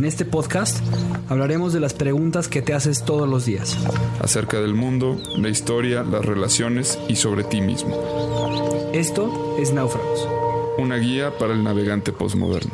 En este podcast hablaremos de las preguntas que te haces todos los días. Acerca del mundo, la historia, las relaciones y sobre ti mismo. Esto es Náufragos. Una guía para el navegante postmoderno.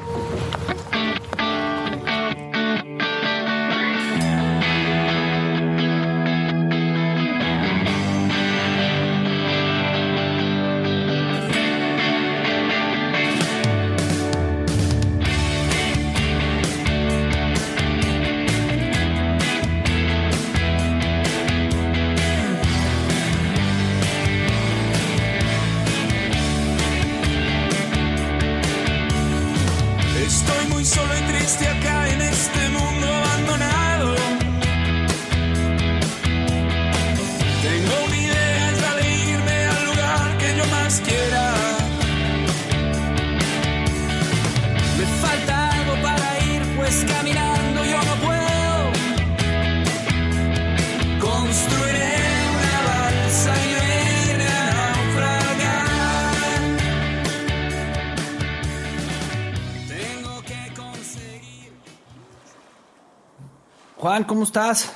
Estás?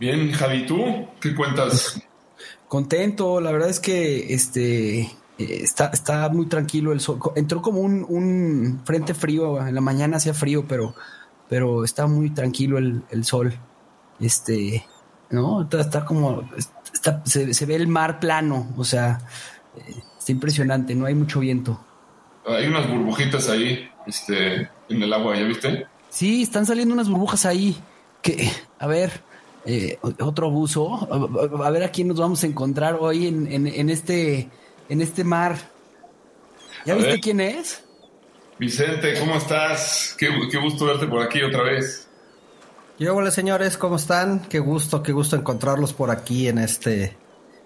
Bien, Javi, ¿tú qué cuentas? Contento, la verdad es que este eh, está, está muy tranquilo el sol. Entró como un, frente frío, en la mañana hacía frío, pero, pero está muy tranquilo el, sol. Este, ¿no? Está, como, se, ve el mar plano, o sea, eh, está impresionante, no hay mucho viento. Hay unas burbujitas ahí, este, en el agua, ¿ya viste? Sí, están saliendo unas burbujas ahí que, a ver, eh, otro abuso, a, ver a quién nos vamos a encontrar hoy en, este, en este mar. ¿Ya viste quién es? Vicente, ¿cómo estás? Qué, gusto verte por aquí otra vez. Yo, hola señores, ¿cómo están? Qué gusto, qué gusto encontrarlos por aquí en este,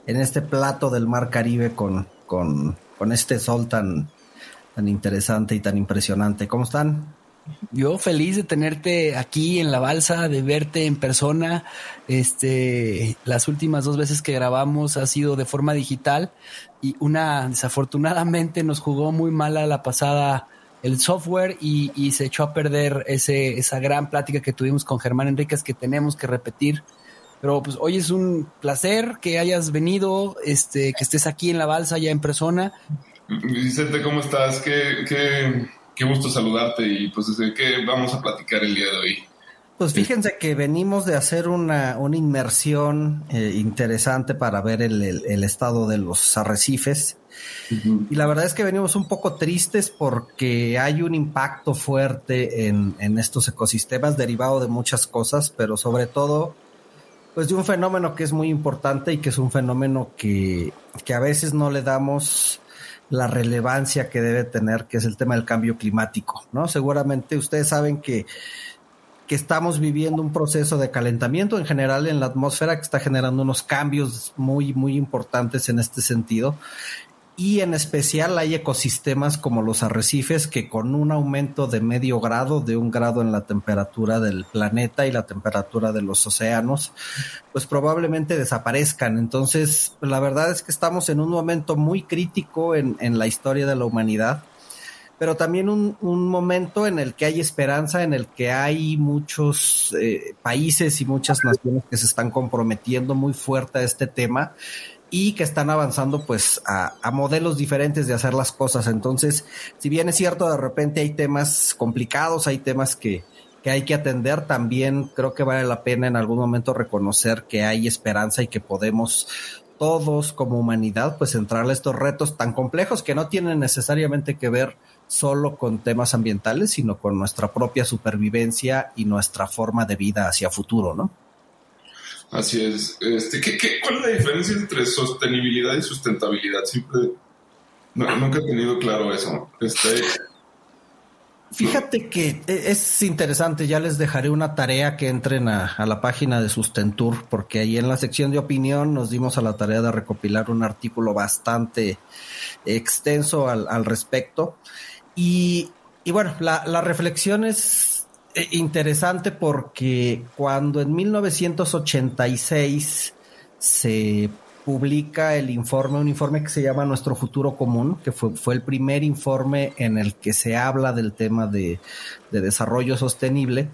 en este plato del mar Caribe con, con, con este sol tan, tan interesante y tan impresionante. ¿Cómo están? Yo feliz de tenerte aquí en la balsa, de verte en persona. Este, las últimas dos veces que grabamos ha sido de forma digital y una desafortunadamente nos jugó muy mala la pasada el software y, se echó a perder ese, esa gran plática que tuvimos con Germán Enríquez que tenemos que repetir. Pero pues hoy es un placer que hayas venido, este, que estés aquí en la balsa ya en persona. Vicente, ¿cómo estás? ¿Qué, qué, qué gusto saludarte y pues desde qué vamos a platicar el día de hoy. Pues fíjense que venimos de hacer una, una inmersión eh, interesante para ver el, estado de los arrecifes. Y la verdad es que venimos un poco tristes porque hay un impacto fuerte en, en, estos ecosistemas derivado de muchas cosas, pero sobre todo, pues de un fenómeno que es muy importante y que es un fenómeno que, que a veces no le damos la relevancia que debe tener, que es el tema del cambio climático, ¿no? Seguramente ustedes saben que, que estamos viviendo un proceso de calentamiento en general en la atmósfera que está generando unos cambios muy, muy importantes en este sentido y en especial hay ecosistemas como los arrecifes que con un aumento de medio grado, de un grado en la temperatura del planeta y la temperatura de los océanos, pues probablemente desaparezcan. Entonces, la verdad es que estamos en un momento muy crítico en, la historia de la humanidad, pero también un, momento en el que hay esperanza, en el que hay muchos eh, países y muchas naciones que se están comprometiendo muy fuerte a este tema y que están avanzando pues a, modelos diferentes de hacer las cosas. Entonces, si bien es cierto, de repente hay temas complicados, hay temas que, que hay que atender, también creo que vale la pena en algún momento reconocer que hay esperanza y que podemos todos como humanidad pues entrarle a estos retos tan complejos que no tienen necesariamente que ver solo con temas ambientales, sino con nuestra propia supervivencia y nuestra forma de vida hacia futuro, ¿no? Así es. Este, ¿qué, qué, cuál es la diferencia entre sostenibilidad y sustentabilidad? Siempre, nunca he tenido claro eso. Este, Fíjate que e, es interesante, ya les dejaré una tarea que entren a, la página de Sustentur, porque ahí en la sección de opinión nos dimos a la tarea de recopilar un artículo bastante extenso al, respecto. Y, bueno, la, la reflexión es eh, interesante porque cuando en 1986 se publica el informe, un informe que se llama Nuestro Futuro Común, que fue, fue el primer informe en el que se habla del tema de, desarrollo sostenible.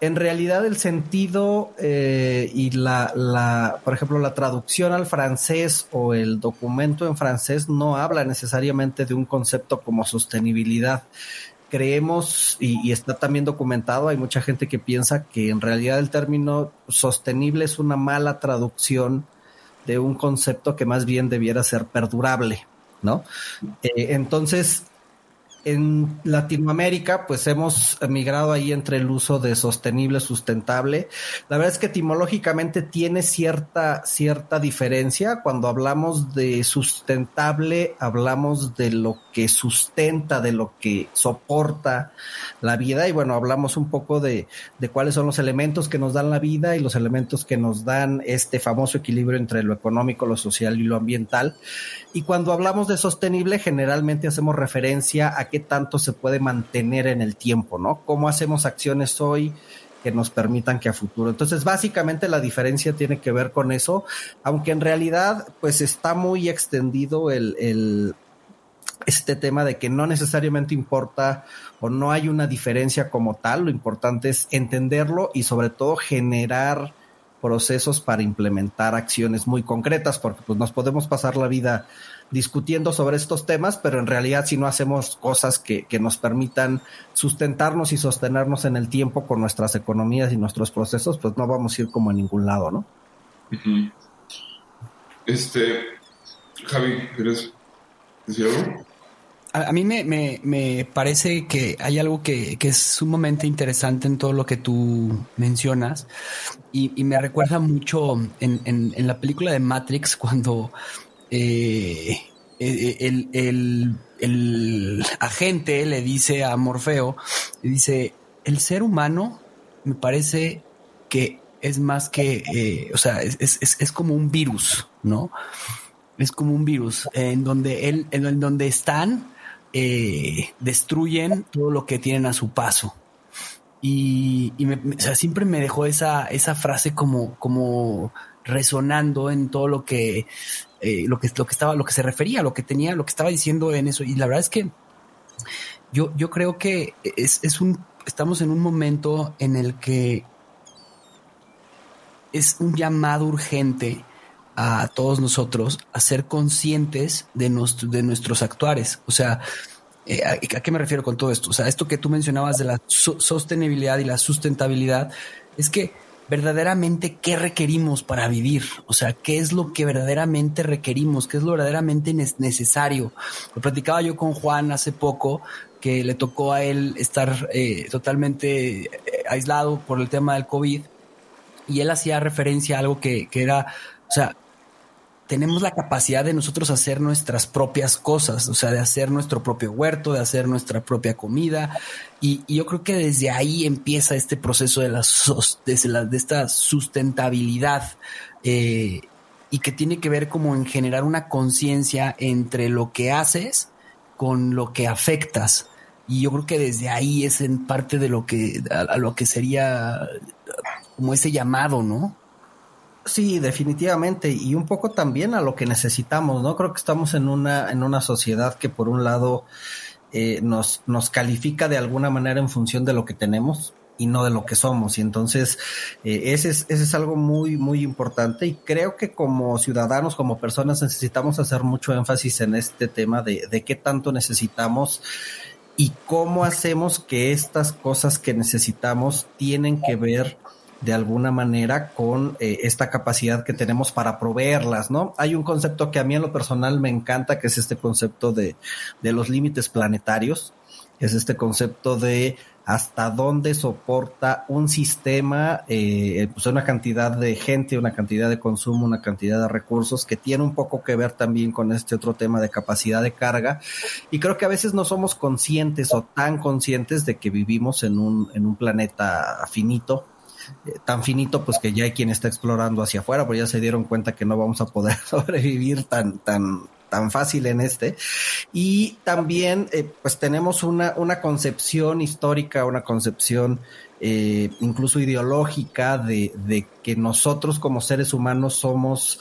En realidad el sentido eh, y la, la, por ejemplo, la traducción al francés o el documento en francés no habla necesariamente de un concepto como sostenibilidad creemos, y, está también documentado, hay mucha gente que piensa que en realidad el término sostenible es una mala traducción de un concepto que más bien debiera ser perdurable, ¿no? Eh, entonces, en Latinoamérica, pues hemos migrado ahí entre el uso de sostenible, sustentable. La verdad es que etimológicamente tiene cierta, cierta diferencia. Cuando hablamos de sustentable, hablamos de lo que sustenta, de lo que soporta la vida. Y bueno, hablamos un poco de, de cuáles son los elementos que nos dan la vida y los elementos que nos dan este famoso equilibrio entre lo económico, lo social y lo ambiental. Y cuando hablamos de sostenible, generalmente hacemos referencia a qué tanto se puede mantener en el tiempo, ¿no? ¿Cómo hacemos acciones hoy que nos permitan que a futuro? Entonces, básicamente la diferencia tiene que ver con eso, aunque en realidad, pues está muy extendido el, este tema de que no necesariamente importa o no hay una diferencia como tal, lo importante es entenderlo y sobre todo generar procesos para implementar acciones muy concretas, porque pues nos podemos pasar la vida discutiendo sobre estos temas, pero en realidad si no hacemos cosas que, nos permitan sustentarnos y sostenernos en el tiempo con nuestras economías y nuestros procesos, pues no vamos a ir como a ningún lado, ¿no? Este, Javi, ¿quieres decir algo? A, mí me, parece que hay algo que, es sumamente interesante en todo lo que tú mencionas y, me recuerda mucho en, en, la película de Matrix cuando eh, eh, el, agente le dice a Morfeo, le dice, el ser humano me parece que es más que, eh, o sea, es, como un virus, ¿no? Es como un virus en donde él, en donde están, destruyen todo lo que tienen a su paso. Y, siempre me dejó esa, esa frase como, resonando en todo lo que eh, lo que lo que estaba, lo que se refería, lo que tenía, lo que estaba diciendo en eso. Y la verdad es que yo, yo creo que es, es un, estamos en un momento en el que es un llamado urgente a todos nosotros a ser conscientes de, de nuestros actuares. O sea, eh, ¿a, qué me refiero con todo esto? O sea, esto que tú mencionabas de la sostenibilidad y la sustentabilidad, es que verdaderamente qué requerimos para vivir, o sea, qué es lo que verdaderamente requerimos, qué es lo verdaderamente necesario. Lo platicaba yo con Juan hace poco, que le tocó a él estar eh, totalmente eh, aislado por el tema del COVID, y él hacía referencia a algo que, que era, o sea, tenemos la capacidad de nosotros hacer nuestras propias cosas, o sea, de hacer nuestro propio huerto, de hacer nuestra propia comida. Y, yo creo que desde ahí empieza este proceso de, la, de, esta sustentabilidad eh, y que tiene que ver como en generar una conciencia entre lo que haces con lo que afectas. Y yo creo que desde ahí es en parte de lo que, a lo que sería como ese llamado, ¿no? Sí, definitivamente. Y un poco también a lo que necesitamos, ¿no? Creo que estamos en una, en una sociedad que por un lado eh, nos, nos califica de alguna manera en función de lo que tenemos y no de lo que somos. Y entonces, eh, ese, es, ese es algo muy, muy importante. Y creo que como ciudadanos, como personas, necesitamos hacer mucho énfasis en este tema de, de qué tanto necesitamos y cómo hacemos que estas cosas que necesitamos tienen que ver de alguna manera con eh, esta capacidad que tenemos para proveerlas, ¿no? Hay un concepto que a mí en lo personal me encanta, que es este concepto de, de los límites planetarios, es este concepto de hasta dónde soporta un sistema, eh, pues una cantidad de gente, una cantidad de consumo, una cantidad de recursos que tiene un poco que ver también con este otro tema de capacidad de carga. Y creo que a veces no somos conscientes o tan conscientes de que vivimos en un, en un planeta finito, tan finito pues que ya hay quien está explorando hacia afuera, pero ya se dieron cuenta que no vamos a poder sobrevivir tan, tan, tan fácil en este. Y también, eh, pues tenemos una, una concepción histórica, una concepción eh, incluso ideológica de, de que nosotros como seres humanos somos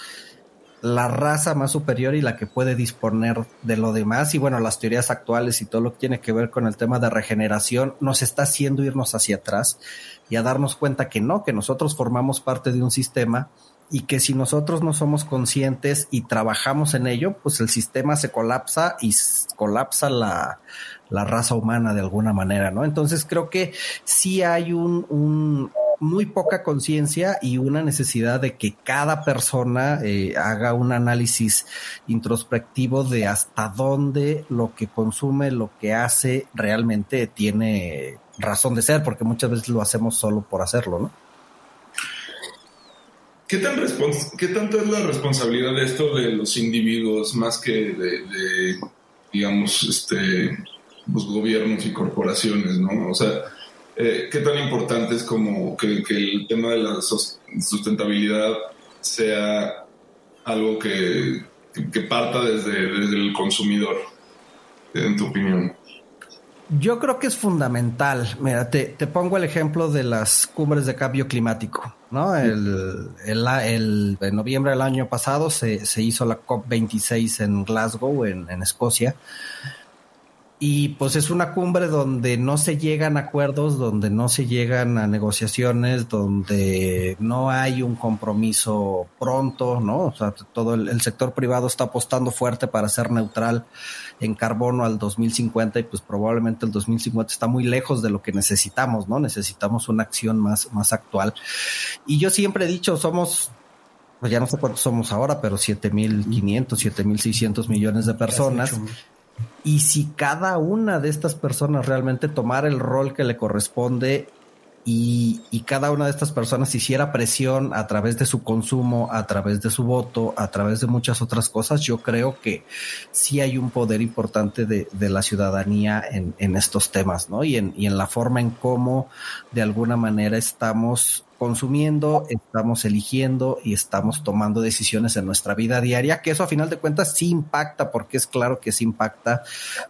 la raza más superior y la que puede disponer de lo demás. Y bueno, las teorías actuales y todo lo que tiene que ver con el tema de regeneración nos está haciendo irnos hacia atrás y a darnos cuenta que no, que nosotros formamos parte de un sistema y que si nosotros no somos conscientes y trabajamos en ello, pues el sistema se colapsa y colapsa la, la raza humana de alguna manera, ¿no? Entonces creo que sí hay un, un muy poca conciencia y una necesidad de que cada persona eh, haga un análisis introspectivo de hasta dónde lo que consume, lo que hace realmente tiene razón de ser, porque muchas veces lo hacemos solo por hacerlo, ¿no? ¿Qué, tan ¿Qué tanto es la responsabilidad de esto de los individuos más que de, digamos, este, los gobiernos y corporaciones, ¿no? O sea, eh, ¿qué tan importante es como que, el tema de la sustentabilidad sea algo que, que parta desde, desde el consumidor, en tu opinión? Yo creo que es fundamental. Mira, te, te, pongo el ejemplo de las cumbres de cambio climático, ¿no? El, el, el en noviembre del año pasado se, se hizo la COP26 en Glasgow, en, en Escocia. Y pues es una cumbre donde no se llegan a acuerdos, donde no se llegan a negociaciones, donde no hay un compromiso pronto, ¿no? O sea, todo el, sector privado está apostando fuerte para ser neutral en carbono al 2050 y pues probablemente el 2050 está muy lejos de lo que necesitamos, ¿no? Necesitamos una acción más, más actual. Y yo siempre he dicho, somos pues ya no sé cuántos somos ahora, pero 7.500, 7.600 millones de personas. Y si cada una de estas personas realmente tomara el rol que le corresponde y, y, cada una de estas personas hiciera presión a través de su consumo, a través de su voto, a través de muchas otras cosas, yo creo que sí hay un poder importante de, de la ciudadanía en, en, estos temas, ¿no? Y en, y en la forma en cómo de alguna manera estamos consumiendo, estamos eligiendo y estamos tomando decisiones en nuestra vida diaria, que eso a final de cuentas sí impacta, porque es claro que sí impacta,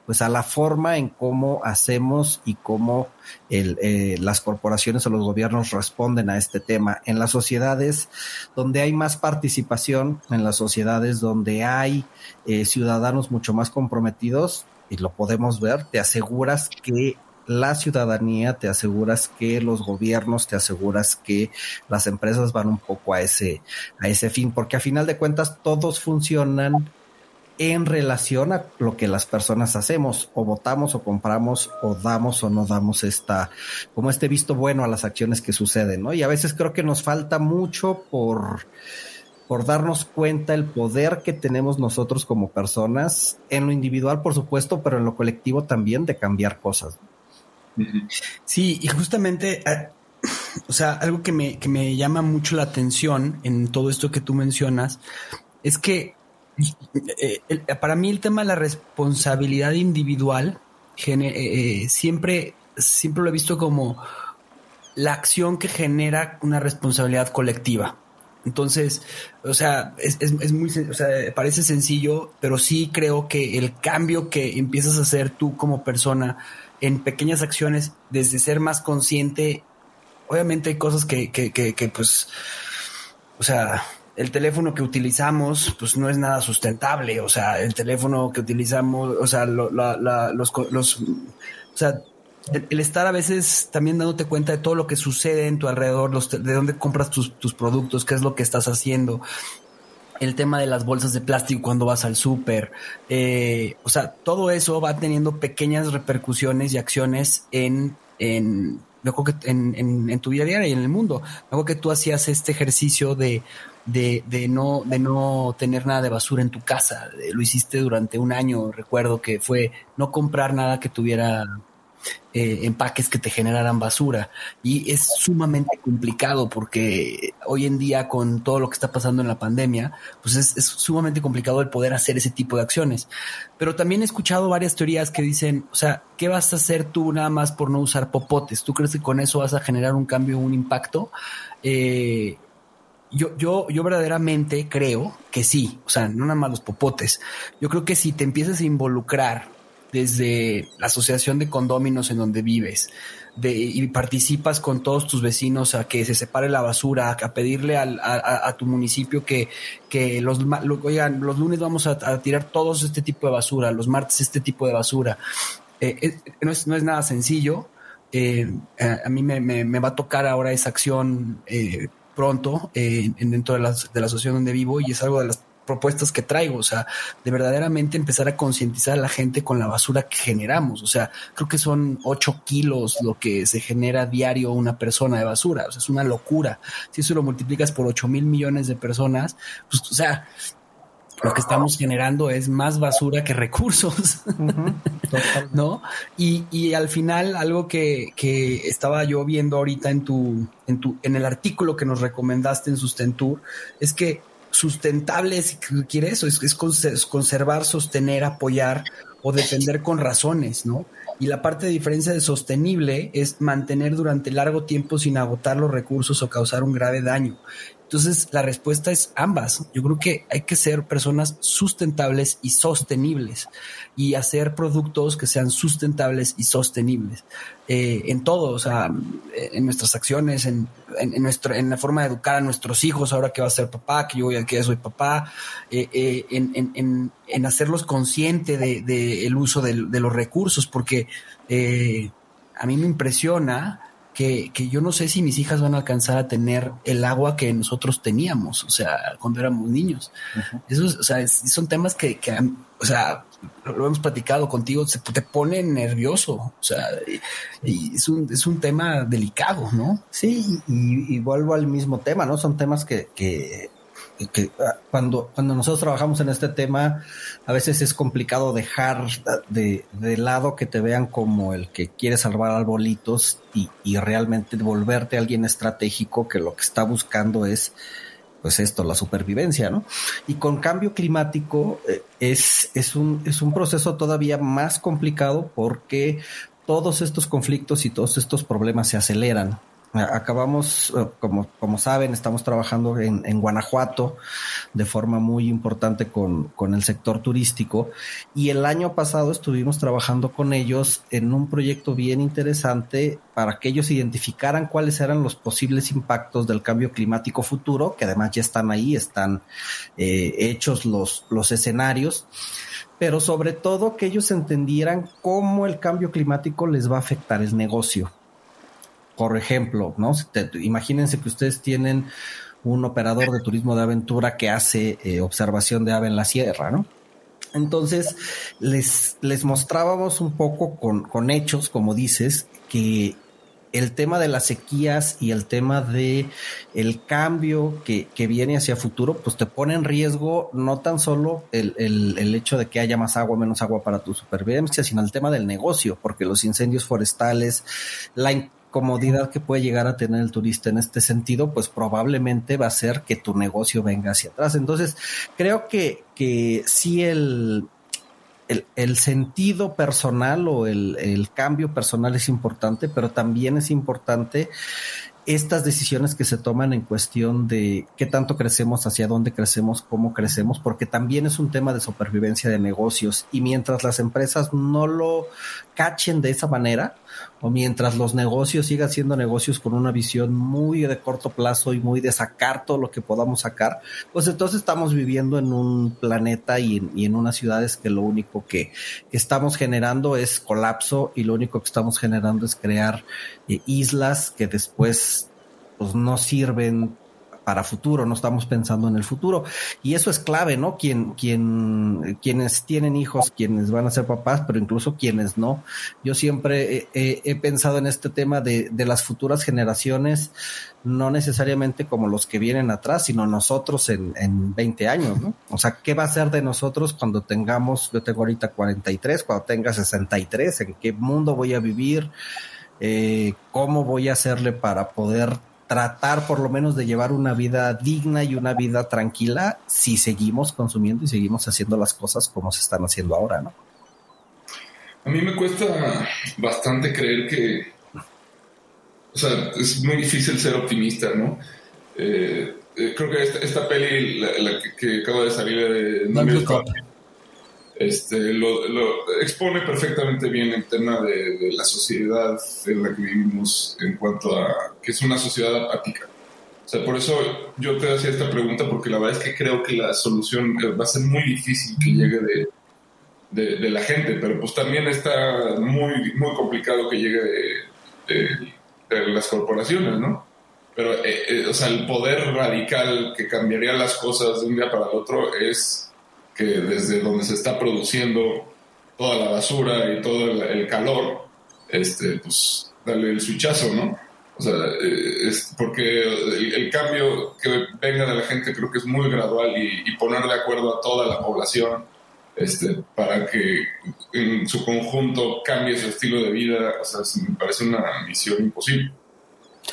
pues a la forma en cómo hacemos y cómo eh, las corporaciones o los gobiernos responden a este tema. En las sociedades donde hay más participación, en las sociedades donde hay eh, ciudadanos mucho más comprometidos, y lo podemos ver, te aseguras que la ciudadanía, te aseguras que los gobiernos, te aseguras que las empresas van un poco a ese, a ese fin, porque a final de cuentas todos funcionan en relación a lo que las personas hacemos, o votamos o compramos, o damos o no damos esta, como este visto bueno a las acciones que suceden, ¿no? Y a veces creo que nos falta mucho por, por darnos cuenta el poder que tenemos nosotros como personas, en lo individual, por supuesto, pero en lo colectivo también, de cambiar cosas. Sí, y justamente, ah, o sea, algo que me, que me llama mucho la atención en todo esto que tú mencionas es que eh, para mí el tema de la responsabilidad individual eh, eh, siempre, siempre lo he visto como la acción que genera una responsabilidad colectiva. Entonces, o sea, es, es, muy, o sea, parece sencillo, pero sí creo que el cambio que empiezas a hacer tú como persona en pequeñas acciones, desde ser más consciente, obviamente hay cosas que, que, que, que pues, o sea, el teléfono que utilizamos, pues no es nada sustentable, o sea, el teléfono que utilizamos, o sea, los, los, o sea, el, estar a veces también dándote cuenta de todo lo que sucede en tu alrededor, los, de dónde compras tus, tus productos, qué es lo que estás haciendo, el tema de las bolsas de plástico cuando vas al súper, eh, o sea, todo eso va teniendo pequeñas repercusiones y acciones en, en, en, en, tu vida diaria y en el mundo. Luego que tú hacías este ejercicio de, de, de, no, de no tener nada de basura en tu casa. Lo hiciste durante un año, recuerdo que fue no comprar nada que tuviera eh, empaques que te generaran basura. Y es sumamente complicado porque hoy en día con todo lo que está pasando en la pandemia, pues es, sumamente complicado el poder hacer ese tipo de acciones. Pero también he escuchado varias teorías que dicen, o sea, ¿qué vas a hacer tú nada más por no usar popotes? ¿Tú crees que con eso vas a generar un cambio, un impacto? Eh, yo, yo, yo verdaderamente creo que sí, o sea, no nada más los popotes. Yo creo que si te empiezas a involucrar desde la asociación de condóminos en donde vives de, y participas con todos tus vecinos a que se separe la basura, a, pedirle al, a, tu municipio que, que los, oigan, los lunes vamos a, tirar todos este tipo de basura, los martes este tipo de basura. Eh, no, es, no es nada sencillo. Eh, a, mí me, me, va a tocar ahora esa acción eh, pronto eh, dentro de la, de la asociación donde vivo y es algo de las propuestas que traigo, o sea, de verdaderamente empezar a concientizar a la gente con la basura que generamos, o sea, creo que son 8 kilos lo que se genera diario una persona de basura, o sea, es una locura. Si eso lo multiplicas por 8 mil millones de personas, pues, o sea, lo que estamos generando es más basura que recursos, ¿no? Y, y, al final, algo que, que, estaba yo viendo ahorita en tu, en tu, en el artículo que nos recomendaste en Sustentur, es que sustentable, si quiere eso, es, es conservar, sostener, apoyar o defender con razones, ¿no? Y la parte de diferencia de sostenible es mantener durante largo tiempo sin agotar los recursos o causar un grave daño. Entonces, la respuesta es ambas. Yo creo que hay que ser personas sustentables y sostenibles y hacer productos que sean sustentables y sostenibles eh, en todo, o sea, en nuestras acciones, en, en, nuestro, en la forma de educar a nuestros hijos, ahora que va a ser papá, que yo que ya soy papá, eh, eh, en, en, hacerlos conscientes de, de, el uso de, de los recursos, porque a mí me impresiona que, que, yo no sé si mis hijas van a alcanzar a tener el agua que nosotros teníamos, o sea, cuando éramos niños. Eso, o sea, son temas que, que, o sea, lo, hemos platicado contigo, se te pone nervioso, o sea, y, es, un, es un tema delicado, ¿no? Sí, y, y, vuelvo al mismo tema, ¿no? Son temas que, que que ah, cuando, cuando nosotros trabajamos en este tema, a veces es complicado dejar de, de lado que te vean como el que quiere salvar arbolitos y, y realmente volverte alguien estratégico que lo que está buscando es pues esto, la supervivencia, ¿no? Y con cambio climático eh, es, es, un, es un proceso todavía más complicado porque todos estos conflictos y todos estos problemas se aceleran. Acabamos, eh, como, como saben, estamos trabajando en, en Guanajuato de forma muy importante con, con, el sector turístico. Y el año pasado estuvimos trabajando con ellos en un proyecto bien interesante para que ellos identificaran cuáles eran los posibles impactos del cambio climático futuro, que además ya están ahí, están eh, hechos los, los escenarios. Pero sobre todo que ellos entendieran cómo el cambio climático les va a afectar el negocio por ejemplo, ¿no? imagínense que ustedes tienen un operador de turismo de aventura que hace eh, observación de ave en la sierra, ¿no? Entonces, les, les mostrábamos un poco con, con hechos, como dices, que el tema de las sequías y el tema de el cambio que, que, viene hacia futuro, pues te pone en riesgo no tan solo el, el, el, hecho de que haya más agua, menos agua para tu supervivencia, sino el tema del negocio, porque los incendios forestales, la comodidad que puede llegar a tener el turista en este sentido, pues probablemente va a ser que tu negocio venga hacia atrás. Entonces, creo que, que sí el, el, sentido personal o el, el cambio personal es importante, pero también es importante estas decisiones que se toman en cuestión de qué tanto crecemos, hacia dónde crecemos, cómo crecemos, porque también es un tema de supervivencia de negocios y mientras las empresas no lo cachen de esa manera o mientras los negocios sigan siendo negocios con una visión muy de corto plazo y muy de sacar todo lo que podamos sacar, pues entonces estamos viviendo en un planeta y en, y en unas ciudades que lo único que, estamos generando es colapso y lo único que estamos generando es crear eh, islas que después pues no sirven para futuro, no estamos pensando en el futuro. Y eso es clave, ¿no? Quien, quien, quienes tienen hijos, quienes van a ser papás, pero incluso quienes no. Yo siempre he, pensado en este tema de, de las futuras generaciones, no necesariamente como los que vienen atrás, sino nosotros en, en 20 años, ¿no? O sea, ¿qué va a ser de nosotros cuando tengamos, yo tengo ahorita 43, cuando tenga 63, en qué mundo voy a vivir? Eh, cómo voy a hacerle para poder tratar por lo menos de llevar una vida digna y una vida tranquila si seguimos consumiendo y seguimos haciendo las cosas como se están haciendo ahora, ¿no? A mí me cuesta bastante creer que, o sea, es muy difícil ser optimista, ¿no? Eh, eh, creo que esta, peli, la, que, acaba de salir de este, lo, expone perfectamente bien el tema de, la sociedad en la que vivimos en cuanto a que es una sociedad apática. O sea, por eso yo te hacía esta pregunta, porque la verdad es que creo que la solución eh, va a ser muy difícil que llegue de, de, la gente, pero pues también está muy, muy complicado que llegue de, las corporaciones, ¿no? Pero, eh, eh, o sea, el poder radical que cambiaría las cosas de un día para el otro es desde donde se está produciendo toda la basura y todo el, calor, este, pues darle el switchazo, ¿no? O sea, eh, es porque el, cambio que venga de la gente creo que es muy gradual y, y, poner de acuerdo a toda la población este, para que en su conjunto cambie su estilo de vida, o sea, me parece una misión imposible.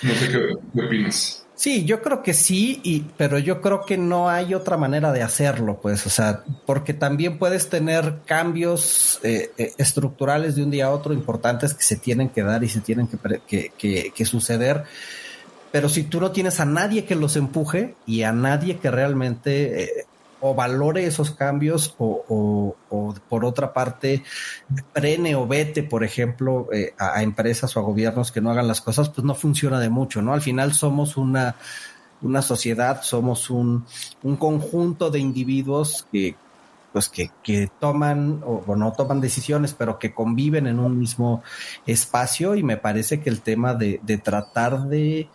No sé qué opinas. Sí, yo creo que sí, y, pero yo creo que no hay otra manera de hacerlo, pues, o sea, porque también puedes tener cambios eh, eh, estructurales de un día a otro importantes que se tienen que dar y se tienen que, que, que suceder. Pero si tú no tienes a nadie que los empuje y a nadie que realmente eh, o valore esos cambios o, por otra parte prene o vete, por ejemplo, eh, a, empresas o a gobiernos que no hagan las cosas, pues no funciona de mucho, ¿no? Al final somos una, una sociedad, somos un, un conjunto de individuos que pues que, que toman o, no toman decisiones, pero que conviven en un mismo espacio y me parece que el tema de tratar de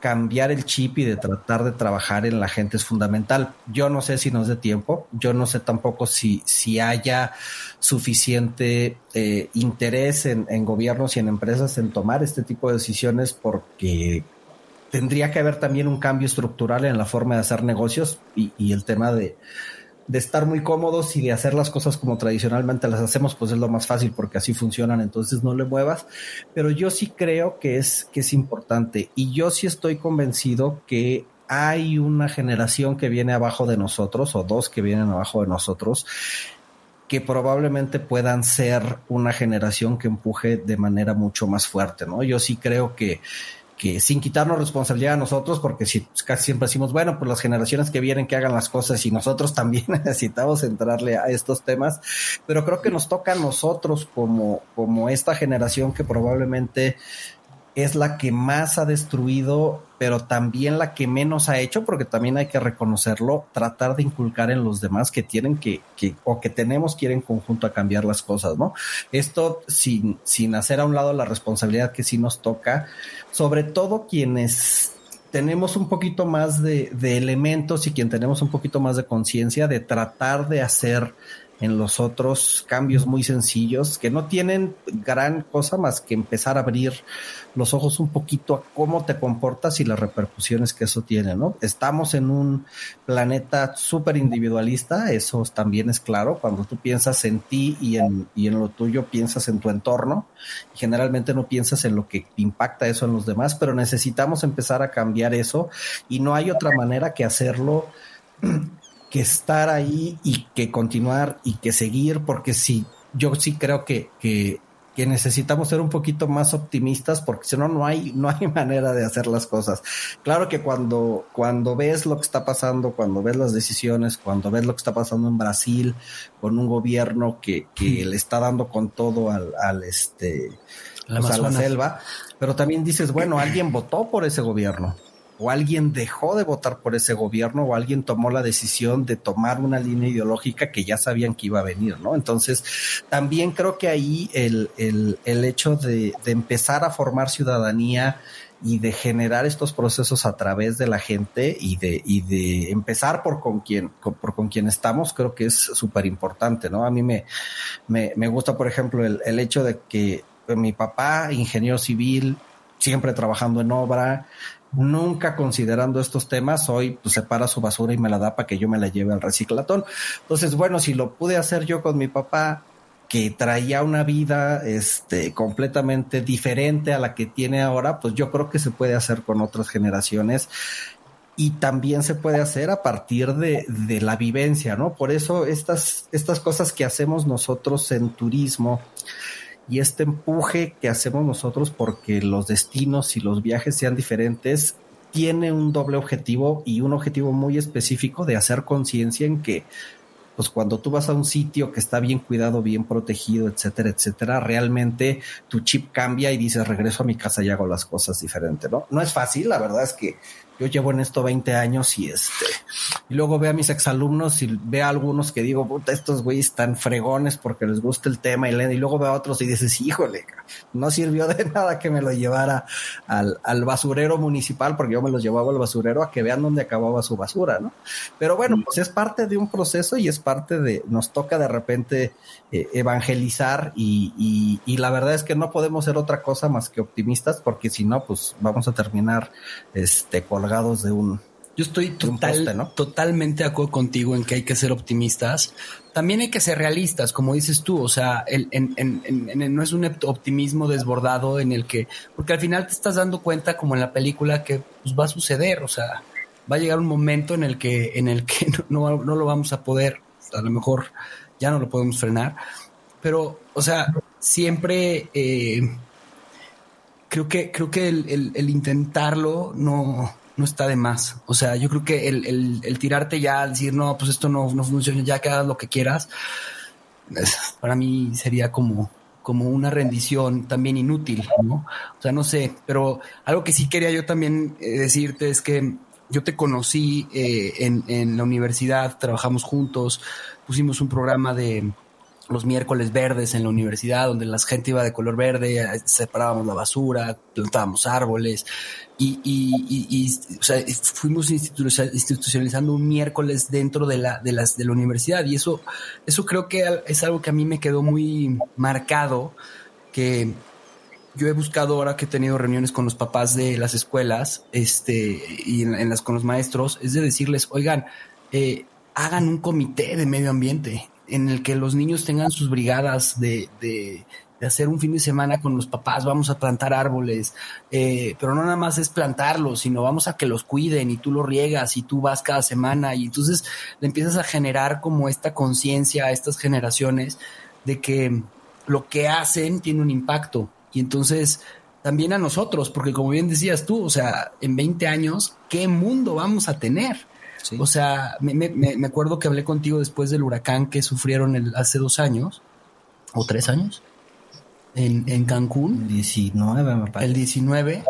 cambiar el chip y de tratar de trabajar en la gente es fundamental. Yo no sé si nos dé tiempo, yo no sé tampoco si, si haya suficiente eh, interés en, en, gobiernos y en empresas en tomar este tipo de decisiones porque tendría que haber también un cambio estructural en la forma de hacer negocios y, y el tema de, de estar muy cómodos y de hacer las cosas como tradicionalmente las hacemos, pues es lo más fácil porque así funcionan, entonces no le muevas. Pero yo sí creo que es, que es importante y yo sí estoy convencido que hay una generación que viene abajo de nosotros o dos que vienen abajo de nosotros que probablemente puedan ser una generación que empuje de manera mucho más fuerte, ¿no? Yo sí creo que, que sin quitarnos responsabilidad a nosotros, porque si pues, casi siempre decimos, bueno, pues las generaciones que vienen que hagan las cosas y nosotros también necesitamos entrarle a estos temas, pero creo que nos toca a nosotros como, como esta generación que probablemente es la que más ha destruido, pero también la que menos ha hecho, porque también hay que reconocerlo, tratar de inculcar en los demás que tienen que, que o que tenemos que ir en conjunto a cambiar las cosas, ¿no? Esto sin, sin hacer a un lado la responsabilidad que sí nos toca, sobre todo quienes tenemos un poquito más de, de elementos y quien tenemos un poquito más de conciencia de tratar de hacer en los otros cambios muy sencillos que no tienen gran cosa más que empezar a abrir los ojos un poquito a cómo te comportas y las repercusiones que eso tiene, ¿no? Estamos en un planeta súper individualista, eso también es claro, cuando tú piensas en ti y en, y en lo tuyo, piensas en tu entorno, y generalmente no piensas en lo que impacta eso en los demás, pero necesitamos empezar a cambiar eso y no hay otra manera que hacerlo que estar ahí y que continuar y que seguir, porque sí, yo sí creo que, que, que necesitamos ser un poquito más optimistas, porque si no, no hay, no hay manera de hacer las cosas. Claro que cuando, cuando ves lo que está pasando, cuando ves las decisiones, cuando ves lo que está pasando en Brasil, con un gobierno que, que le está dando con todo al, al este, pues, a la selva, pero también dices, bueno, alguien votó por ese gobierno o alguien dejó de votar por ese gobierno o alguien tomó la decisión de tomar una línea ideológica que ya sabían que iba a venir, ¿no? Entonces, también creo que ahí el, el, el hecho de, empezar a formar ciudadanía y de generar estos procesos a través de la gente y de, y de empezar por con quien, por con quien estamos, creo que es súper importante, ¿no? A mí me, me, me gusta, por ejemplo, el, el hecho de que mi papá, ingeniero civil, siempre trabajando en obra, nunca considerando estos temas, hoy pues, separa su basura y me la da para que yo me la lleve al reciclatón. Entonces, bueno, si lo pude hacer yo con mi papá, que traía una vida este, completamente diferente a la que tiene ahora, pues yo creo que se puede hacer con otras generaciones y también se puede hacer a partir de, de la vivencia, ¿no? Por eso estas, estas cosas que hacemos nosotros en turismo, y este empuje que hacemos nosotros porque los destinos y los viajes sean diferentes tiene un doble objetivo y un objetivo muy específico de hacer conciencia en que pues cuando tú vas a un sitio que está bien cuidado, bien protegido, etcétera, etcétera, realmente tu chip cambia y dices regreso a mi casa y hago las cosas diferente, ¿no? No es fácil, la verdad es que yo llevo en esto 20 años y este, y luego veo a mis exalumnos y veo a algunos que digo, puta, estos güeyes están fregones porque les gusta el tema y leen, y luego veo a otros y dices, híjole, no sirvió de nada que me lo llevara al, al basurero municipal porque yo me los llevaba al basurero a que vean dónde acababa su basura, ¿no? Pero bueno, pues es parte de un proceso y es parte de, nos toca de repente eh, evangelizar y, y, y la verdad es que no podemos ser otra cosa más que optimistas porque si no, pues vamos a terminar este, colgando de un. Yo estoy total, totalmente de acuerdo contigo en que hay que ser optimistas. También hay que ser realistas, como dices tú. O sea, el, en, no es un optimismo desbordado en el que, porque al final te estás dando cuenta, como en la película, que pues, va a suceder. O sea, va a llegar un momento en el que, en el que no, no, lo vamos a poder, a lo mejor ya no lo podemos frenar. Pero, o sea, siempre eh, creo que, creo que el, el intentarlo no, no está de más. O sea, yo creo que el, tirarte ya, al decir, no, pues esto no, no funciona, ya que hagas lo que quieras, para mí sería como, como una rendición también inútil, ¿no? O sea, no sé, pero algo que sí quería yo también eh, decirte es que yo te conocí eh, en, en la universidad, trabajamos juntos, pusimos un programa de, los miércoles verdes en la universidad, donde la gente iba de color verde, eh, separábamos la basura, plantábamos árboles y, y, y, o sea, fuimos institucionalizando un miércoles dentro de la, de, las, de la universidad. Y eso, eso creo que es algo que a mí me quedó muy marcado, que yo he buscado ahora que he tenido reuniones con los papás de las escuelas este, y en, las con los maestros, es de decirles, oigan, eh, hagan un comité de medio ambiente en el que los niños tengan sus brigadas de, de, hacer un fin de semana con los papás, vamos a plantar árboles, eh, pero no nada más es plantarlos, sino vamos a que los cuiden y tú los riegas y tú vas cada semana. Y entonces le empiezas a generar como esta conciencia a estas generaciones de que lo que hacen tiene un impacto. Y entonces también a nosotros, porque como bien decías tú, o sea, en 20 años, ¿qué mundo vamos a tener? O sea, me, me, me, acuerdo que hablé contigo después del huracán que sufrieron el, hace dos años, o tres años, en, en Cancún. 19, me parece. El 19,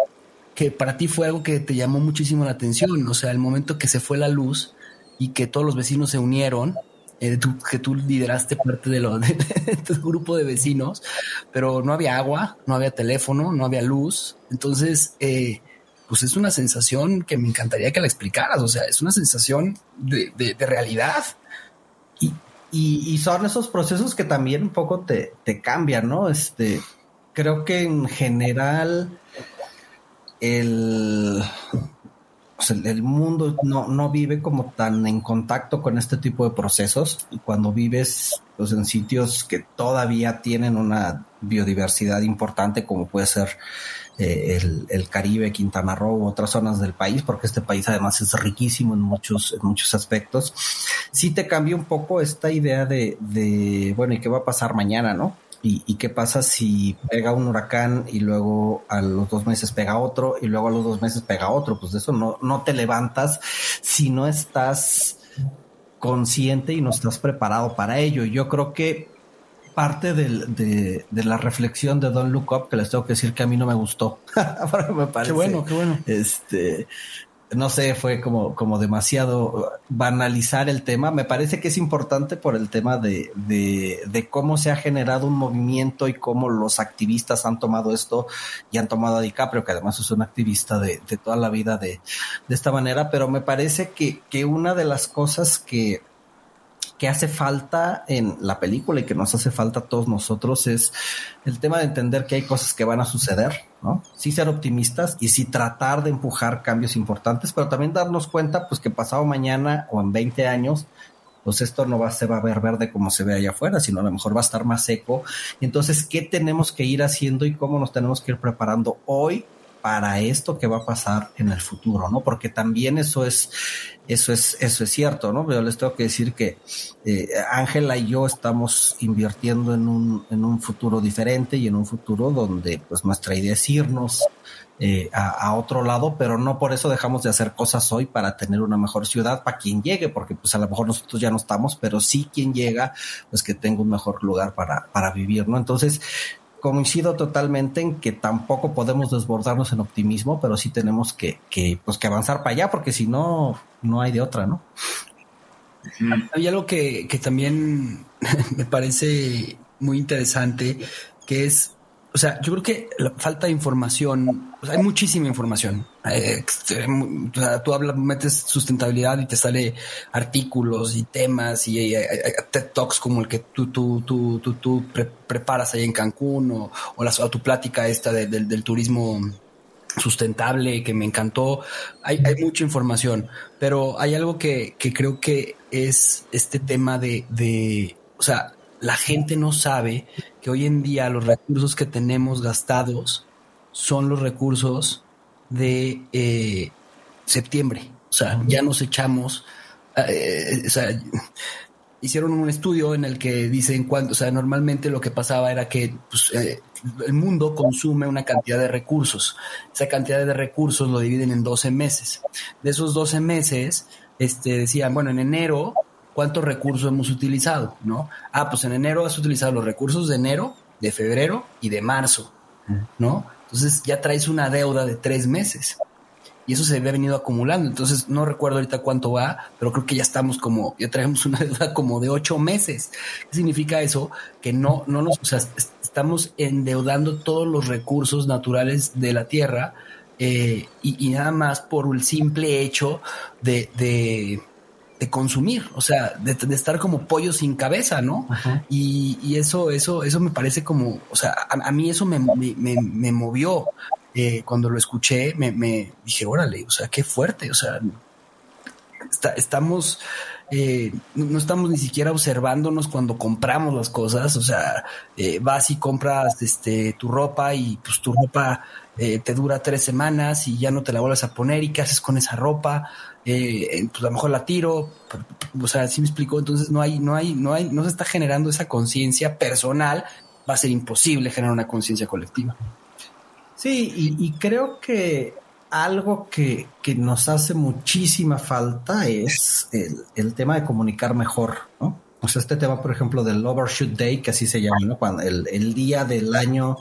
que para ti fue algo que te llamó muchísimo la atención. O sea, el momento que se fue la luz y que todos los vecinos se unieron, eh, que tú lideraste parte de, lo, de, de, tu grupo de vecinos, pero no había agua, no había teléfono, no había luz. Entonces, eh, pues es una sensación que me encantaría que la explicaras. O sea, es una sensación de, realidad. Y, son esos procesos que también un poco te, te cambian, ¿no? Este, creo que en general el, el mundo no, no, vive como tan en contacto con este tipo de procesos y cuando vives pues, en sitios que todavía tienen una biodiversidad importante como puede ser eh, el, Caribe, Quintana Roo, otras zonas del país, porque este país además es riquísimo en muchos, muchos aspectos, sí te cambia un poco esta idea de, de bueno, ¿y qué va a pasar mañana, no? ¿Y, ¿Y, qué pasa si pega un huracán y luego a los dos meses pega otro y luego a los dos meses pega otro? Pues de eso no, no te levantas si no estás consciente y no estás preparado para ello. Yo creo que parte de, la reflexión de Don Look Up, que les tengo que decir que a mí no me gustó. me parece. Qué bueno, qué bueno. Este, no sé, fue como, como demasiado banalizar el tema. Me parece que es importante por el tema de, de, cómo se ha generado un movimiento y cómo los activistas han tomado esto y han tomado a DiCaprio, que además es un activista de, de toda la vida de, de esta manera, pero me parece que, que una de las cosas que, que hace falta en la película y que nos hace falta a todos nosotros es el tema de entender que hay cosas que van a suceder, ¿no? Sí ser optimistas y sí tratar de empujar cambios importantes, pero también darnos cuenta pues que pasado mañana o en 20 años pues esto no va, se va a ver verde como se ve allá afuera, sino a lo mejor va a estar más seco. Entonces, ¿qué tenemos que ir haciendo y cómo nos tenemos que ir preparando hoy para esto que va a pasar en el futuro, ¿no? Porque también eso es, eso es, eso es cierto, ¿no? Pero les tengo que decir que eh, Ángela y yo estamos invirtiendo en un, en un futuro diferente y en un futuro donde pues nuestra idea es irnos eh, a, a, otro lado, pero no por eso dejamos de hacer cosas hoy para tener una mejor ciudad para quien llegue, porque pues a lo mejor nosotros ya no estamos, pero sí quien llega, pues que tenga un mejor lugar para, para vivir, ¿no? Entonces, coincido totalmente en que tampoco podemos desbordarnos en optimismo, pero sí tenemos que, que, pues, que avanzar para allá, porque si no, no hay de otra, ¿no? Hay algo que, que también me parece muy interesante, que es o sea, yo creo que la falta de información, hay muchísima información. Eh, tú hablas, metes sustentabilidad y te sale artículos y temas y TED Talks como el que tú, tú, tú, tú, tú preparas ahí en Cancún o, o, la, tu plática esta del turismo sustentable que me encantó. Hay, hay mucha información, pero hay algo que, que creo que es este tema de, de, o sea, la gente no sabe que hoy en día los recursos que tenemos gastados son los recursos de eh, septiembre. O sea, ya nos echamos, eh, o sea, hicieron un estudio en el que dicen cuánto, o sea, normalmente lo que pasaba era que pues, eh, el mundo consume una cantidad de recursos. Esa cantidad de recursos lo dividen en 12 meses. De esos 12 meses, este, decían, bueno, en enero cuántos recursos hemos utilizado, ¿no? Ah, pues en enero has utilizado los recursos de enero, de febrero y de marzo, ¿no? Entonces ya traes una deuda de tres meses y eso se había venido acumulando. Entonces no recuerdo ahorita cuánto va, pero creo que ya estamos como, ya traemos una deuda como de ocho meses. ¿Qué significa eso? Que no, no nos, o sea, estamos endeudando todos los recursos naturales de la tierra eh, y, y, nada más por el simple hecho de, de de consumir, o sea, de, estar como pollo sin cabeza, ¿no? Y, eso, eso, eso me parece como, o sea, a, mí eso me, me, movió. Eh, cuando lo escuché, me, dije, órale, o sea, qué fuerte, o sea, estamos, eh, no estamos ni siquiera observándonos cuando compramos las cosas, o sea, eh, vas y compras este, tu ropa y pues tu ropa te dura tres semanas y ya no te la vuelves a poner y qué haces con esa ropa eh, pues a lo mejor la tiro, o sea, si me explico, entonces no hay, no hay, no hay, no se está generando esa conciencia personal, va a ser imposible generar una conciencia colectiva. Sí, y, creo que algo que, que, nos hace muchísima falta es el, el, tema de comunicar mejor, ¿no? O sea, este tema, por ejemplo, del Overshoot Day, que así se llama, ¿no? Cuando el, el día del año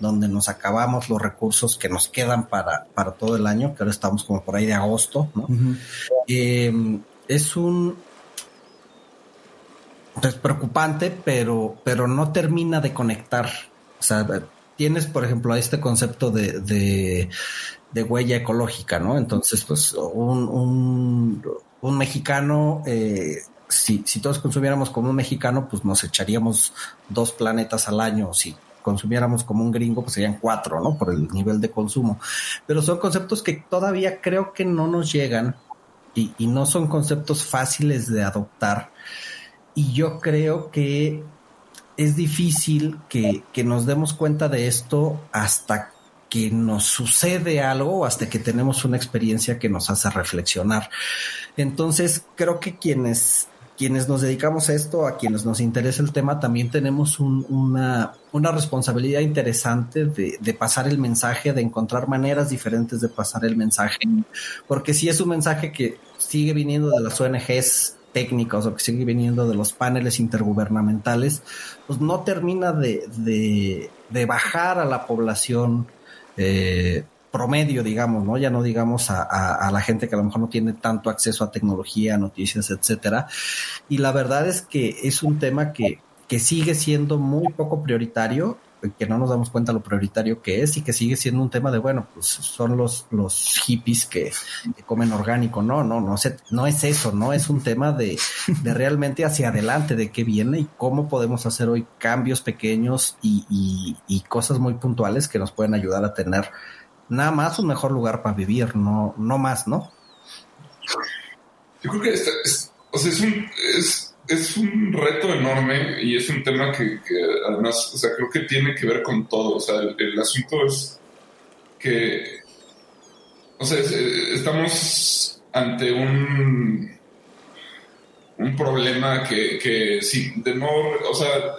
donde nos acabamos los recursos que nos quedan para, para todo el año, que ahora estamos como por ahí de agosto, ¿no? Eh, es un es pues, preocupante, pero, pero no termina de conectar. O sea, tienes, por ejemplo, este concepto de, de, huella ecológica, ¿no? Entonces, pues, un, un, un mexicano, eh, si, si todos consumiéramos como un mexicano, pues nos echaríamos dos planetas al año, si consumiéramos como un gringo, pues serían cuatro, ¿no? Por el nivel de consumo. Pero son conceptos que todavía creo que no nos llegan y, no son conceptos fáciles de adoptar. Y yo creo que es difícil que, que nos demos cuenta de esto hasta que nos sucede algo hasta que tenemos una experiencia que nos hace reflexionar. Entonces, creo que quienes quienes nos dedicamos a esto, a quienes nos interesa el tema, también tenemos una, una, responsabilidad interesante de, de, pasar el mensaje, de encontrar maneras diferentes de pasar el mensaje, porque si es un mensaje que sigue viniendo de las ONGs técnicas o que sigue viniendo de los paneles intergubernamentales, pues no termina de, de, de bajar a la población. Eh, promedio, digamos, ¿no? Ya no digamos a, la gente que a lo mejor no tiene tanto acceso a tecnología, noticias, etcétera. Y la verdad es que es un tema que, que sigue siendo muy poco prioritario que no nos damos cuenta lo prioritario que es y que sigue siendo un tema de, bueno, pues son los, los hippies que, comen orgánico. No, no, no, no es eso, no es un tema de, de realmente hacia adelante, de qué viene y cómo podemos hacer hoy cambios pequeños y, cosas muy puntuales que nos pueden ayudar a tener nada más un mejor lugar para vivir, no, no más, ¿no? Yo creo que es, o sea, es un, es, es un reto enorme y es un tema que, además, o sea, creo que tiene que ver con todo. O sea, el, asunto es que, o sea, estamos ante un, un problema que, que si de no, o sea,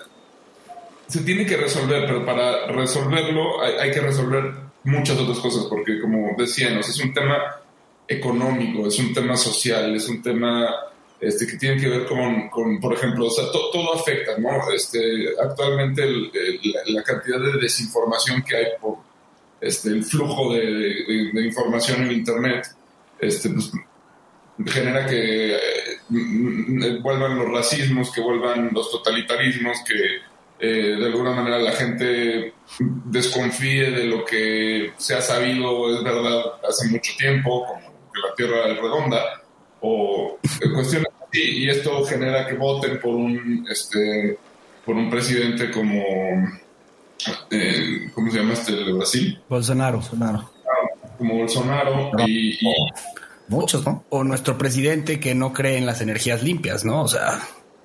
se tiene que resolver, pero para resolverlo hay, que resolver muchas otras cosas, porque como decían, es un tema económico, es un tema social, es un tema este, que tienen que ver con, con por ejemplo, o sea, todo afecta, ¿no? Este, actualmente la, cantidad de desinformación que hay por este, el flujo de, de, información en Internet, este, pues, genera que eh, vuelvan los racismos, que vuelvan los totalitarismos, que eh, de alguna manera la gente desconfíe de lo que se ha sabido es verdad hace mucho tiempo, como que la Tierra es redonda, o cuestiones y esto genera que voten por un este por un presidente como eh, ¿cómo se llama este de Brasil? Bolsonaro. Bolsonaro. Como Bolsonaro y, muchos, ¿no? O nuestro presidente que no cree en las energías limpias, ¿no? O sea,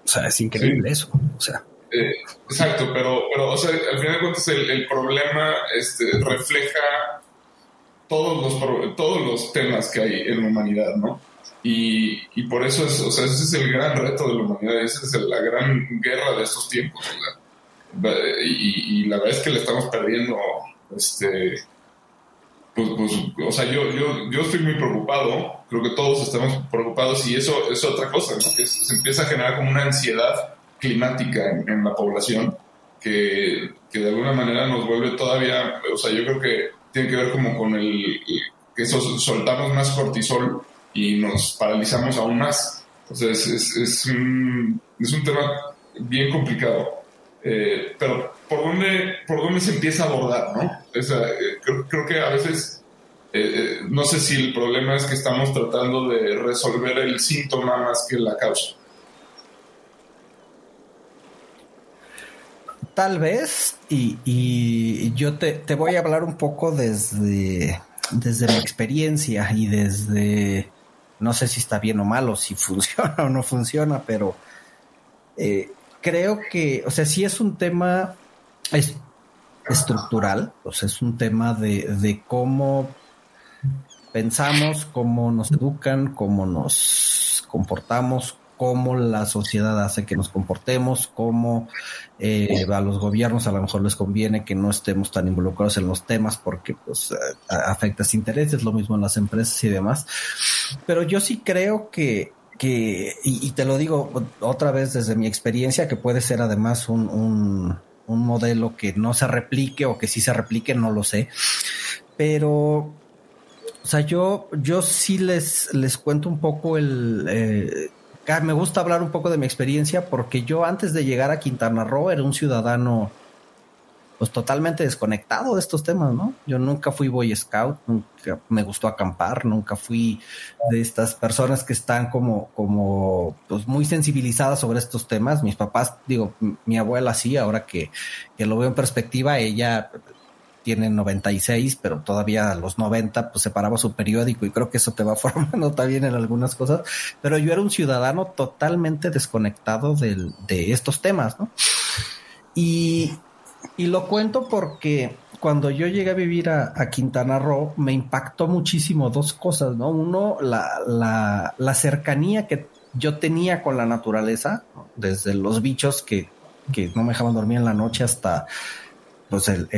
o sea, es increíble eso. O sea. Eh, exacto, pero, pero o sea, al final de cuentas el, problema este, refleja todos los, todos los temas que hay en la humanidad, ¿no? Y, y, por eso es, o sea, ese es el gran reto de la humanidad, esa es la gran guerra de estos tiempos. Y, y, la verdad es que le estamos perdiendo, este, pues, pues, o sea, yo, yo, yo estoy muy preocupado, creo que todos estamos preocupados y eso es otra cosa, ¿no? que se empieza a generar como una ansiedad climática en, la población que, que, de alguna manera nos vuelve todavía, o sea, yo creo que tiene que ver como con el, que soltamos más cortisol y nos paralizamos aún más. Entonces, es, es, un, es un tema bien complicado. Eh, pero, ¿por dónde, ¿por dónde se empieza a abordar? ¿no? Eh, creo, creo, que a veces, eh, no sé si el problema es que estamos tratando de resolver el síntoma más que la causa. Tal vez, y, y yo te, te, voy a hablar un poco desde, desde mi experiencia y desde no sé si está bien o malo, si funciona o no funciona, pero eh, creo que, o sea, sí es un tema estructural, o sea, es un tema de, de cómo pensamos, cómo nos educan, cómo nos comportamos, cómo la sociedad hace que nos comportemos, cómo eh, a los gobiernos a lo mejor les conviene que no estemos tan involucrados en los temas porque pues afecta intereses, lo mismo en las empresas y demás. Pero yo sí creo que, que y, te lo digo otra vez desde mi experiencia, que puede ser además un, un, un modelo que no se replique o que sí se replique, no lo sé. Pero o sea, yo, yo sí les, les cuento un poco el, eh, me gusta hablar un poco de mi experiencia porque yo antes de llegar a Quintana Roo era un ciudadano pues totalmente desconectado de estos temas, ¿no? Yo nunca fui Boy Scout, nunca me gustó acampar, nunca fui de estas personas que están como, como, pues muy sensibilizadas sobre estos temas. Mis papás, digo, mi abuela sí, ahora que, que lo veo en perspectiva, ella tiene 96, pero todavía a los 90 pues separaba su periódico y creo que eso te va formando también en algunas cosas, pero yo era un ciudadano totalmente desconectado de estos temas, ¿no? Y, y, lo cuento porque cuando yo llegué a vivir a, Quintana Roo me impactó muchísimo dos cosas, ¿no? Uno, la, la, la cercanía que yo tenía con la naturaleza, desde los bichos que, que no me dejaban dormir en la noche hasta pues el,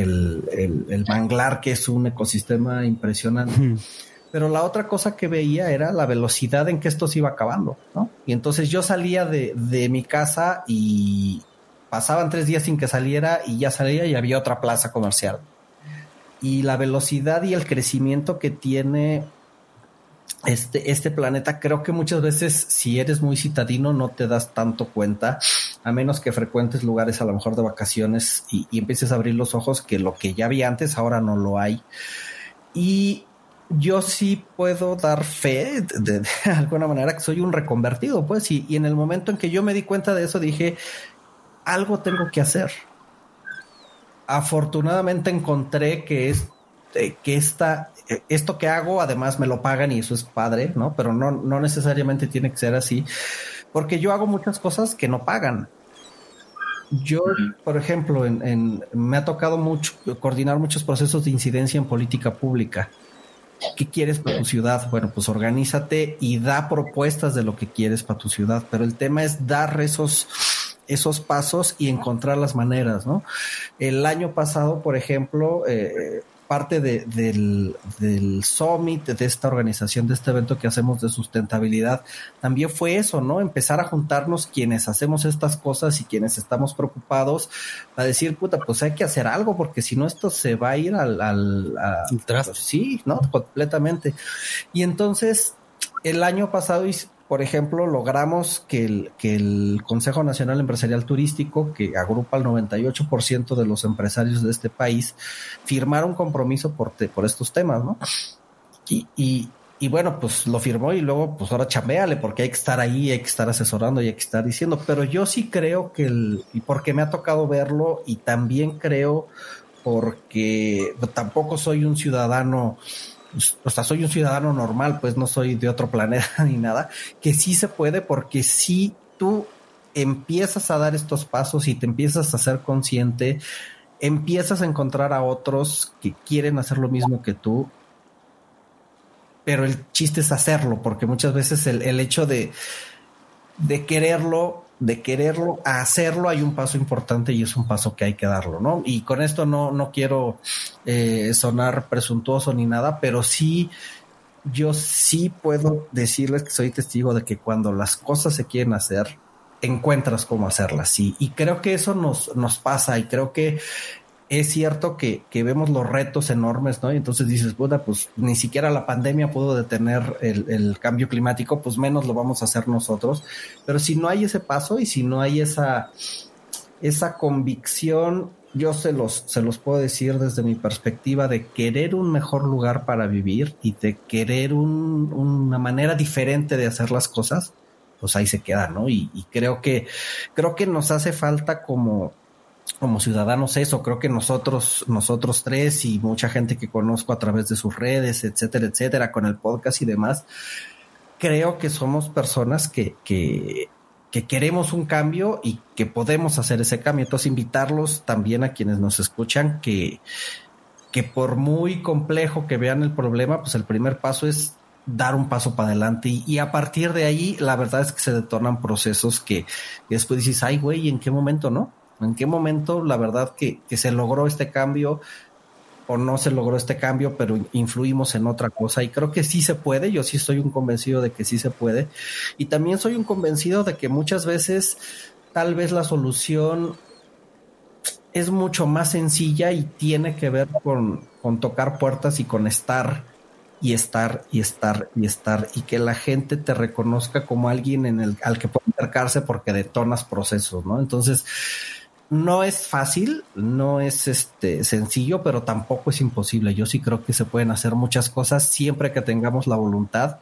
el, manglar, que es un ecosistema impresionante. Pero la otra cosa que veía era la velocidad en que esto se iba acabando, ¿no? Y entonces yo salía de, de mi casa y pasaban tres días sin que saliera y ya salía y había otra plaza comercial. y la velocidad y el crecimiento que tiene este, este planeta, creo que muchas veces si eres muy citadino no te das tanto cuenta, a menos que frecuentes lugares a lo mejor de vacaciones y, empieces a abrir los ojos que lo que ya había antes ahora no lo hay. Y yo sí puedo dar fe de, alguna manera que soy un reconvertido, pues, y, y en el momento en que yo me di cuenta de eso dije, algo tengo que hacer. Afortunadamente encontré que es que esta, esto que hago, además me lo pagan y eso es padre, ¿no? Pero no, no necesariamente tiene que ser así, porque yo hago muchas cosas que no pagan. Yo, por ejemplo, en, me ha tocado mucho coordinar muchos procesos de incidencia en política pública. ¿Qué quieres para tu ciudad? Bueno, pues organízate y da propuestas de lo que quieres para tu ciudad, pero el tema es dar esos esos pasos y encontrar las maneras, ¿no? El año pasado, por ejemplo, eh, parte de, del, del summit, de esta organización, de este evento que hacemos de sustentabilidad, también fue eso, ¿no? Empezar a juntarnos quienes hacemos estas cosas y quienes estamos preocupados a decir, puta, pues hay que hacer algo porque si no esto se va a ir al... al pues sí, ¿no? Completamente. Y entonces, el año pasado por ejemplo, logramos que el, que el Consejo Nacional Empresarial Turístico, que agrupa el 98% de los empresarios de este país, firmara un compromiso por, por estos temas, ¿no? Y, y, y, bueno, pues lo firmó y luego, pues ahora chambeale, porque hay que estar ahí, hay que estar asesorando y hay que estar diciendo. Pero yo sí creo que el, y porque me ha tocado verlo, y también creo porque tampoco soy un ciudadano o sea, soy un ciudadano normal, pues no soy de otro planeta ni nada, que sí se puede porque si tú empiezas a dar estos pasos y te empiezas a ser consciente, empiezas a encontrar a otros que quieren hacer lo mismo que tú, pero el chiste es hacerlo, porque muchas veces el, el hecho de, de quererlo de quererlo a hacerlo hay un paso importante y es un paso que hay que darlo, ¿no? Y con esto no, no quiero eh, sonar presuntuoso ni nada, pero sí, yo sí puedo decirles que soy testigo de que cuando las cosas se quieren hacer, encuentras cómo hacerlas. Y, y creo que eso nos, nos pasa y creo que es cierto que, vemos los retos enormes, ¿no? Y entonces dices, puta, pues ni siquiera la pandemia pudo detener el, cambio climático, pues menos lo vamos a hacer nosotros. Pero si no hay ese paso y si no hay esa, esa convicción, yo se los, se los puedo decir desde mi perspectiva de querer un mejor lugar para vivir y de querer una manera diferente de hacer las cosas, pues ahí se queda, ¿no? Y, y creo que, creo que nos hace falta como como ciudadanos eso. Creo que nosotros, nosotros tres y mucha gente que conozco a través de sus redes, etcétera, etcétera, con el podcast y demás, creo que somos personas que, que, que queremos un cambio y que podemos hacer ese cambio. Entonces, invitarlos también a quienes nos escuchan que, que por muy complejo que vean el problema, pues el primer paso es dar un paso para adelante y, y, a partir de ahí la verdad es que se detonan procesos que, después dices, ay güey, ¿en qué momento no? ¿En qué momento la verdad que, se logró este cambio o no se logró este cambio, pero influimos en otra cosa? Y creo que sí se puede, yo sí soy un convencido de que sí se puede. Y también soy un convencido de que muchas veces tal vez la solución es mucho más sencilla y tiene que ver con, con tocar puertas y con estar y estar y estar y estar y que la gente te reconozca como alguien en el al que puede acercarse porque detonas procesos, ¿no? Entonces, no es fácil, no es este sencillo, pero tampoco es imposible. Yo sí creo que se pueden hacer muchas cosas siempre que tengamos la voluntad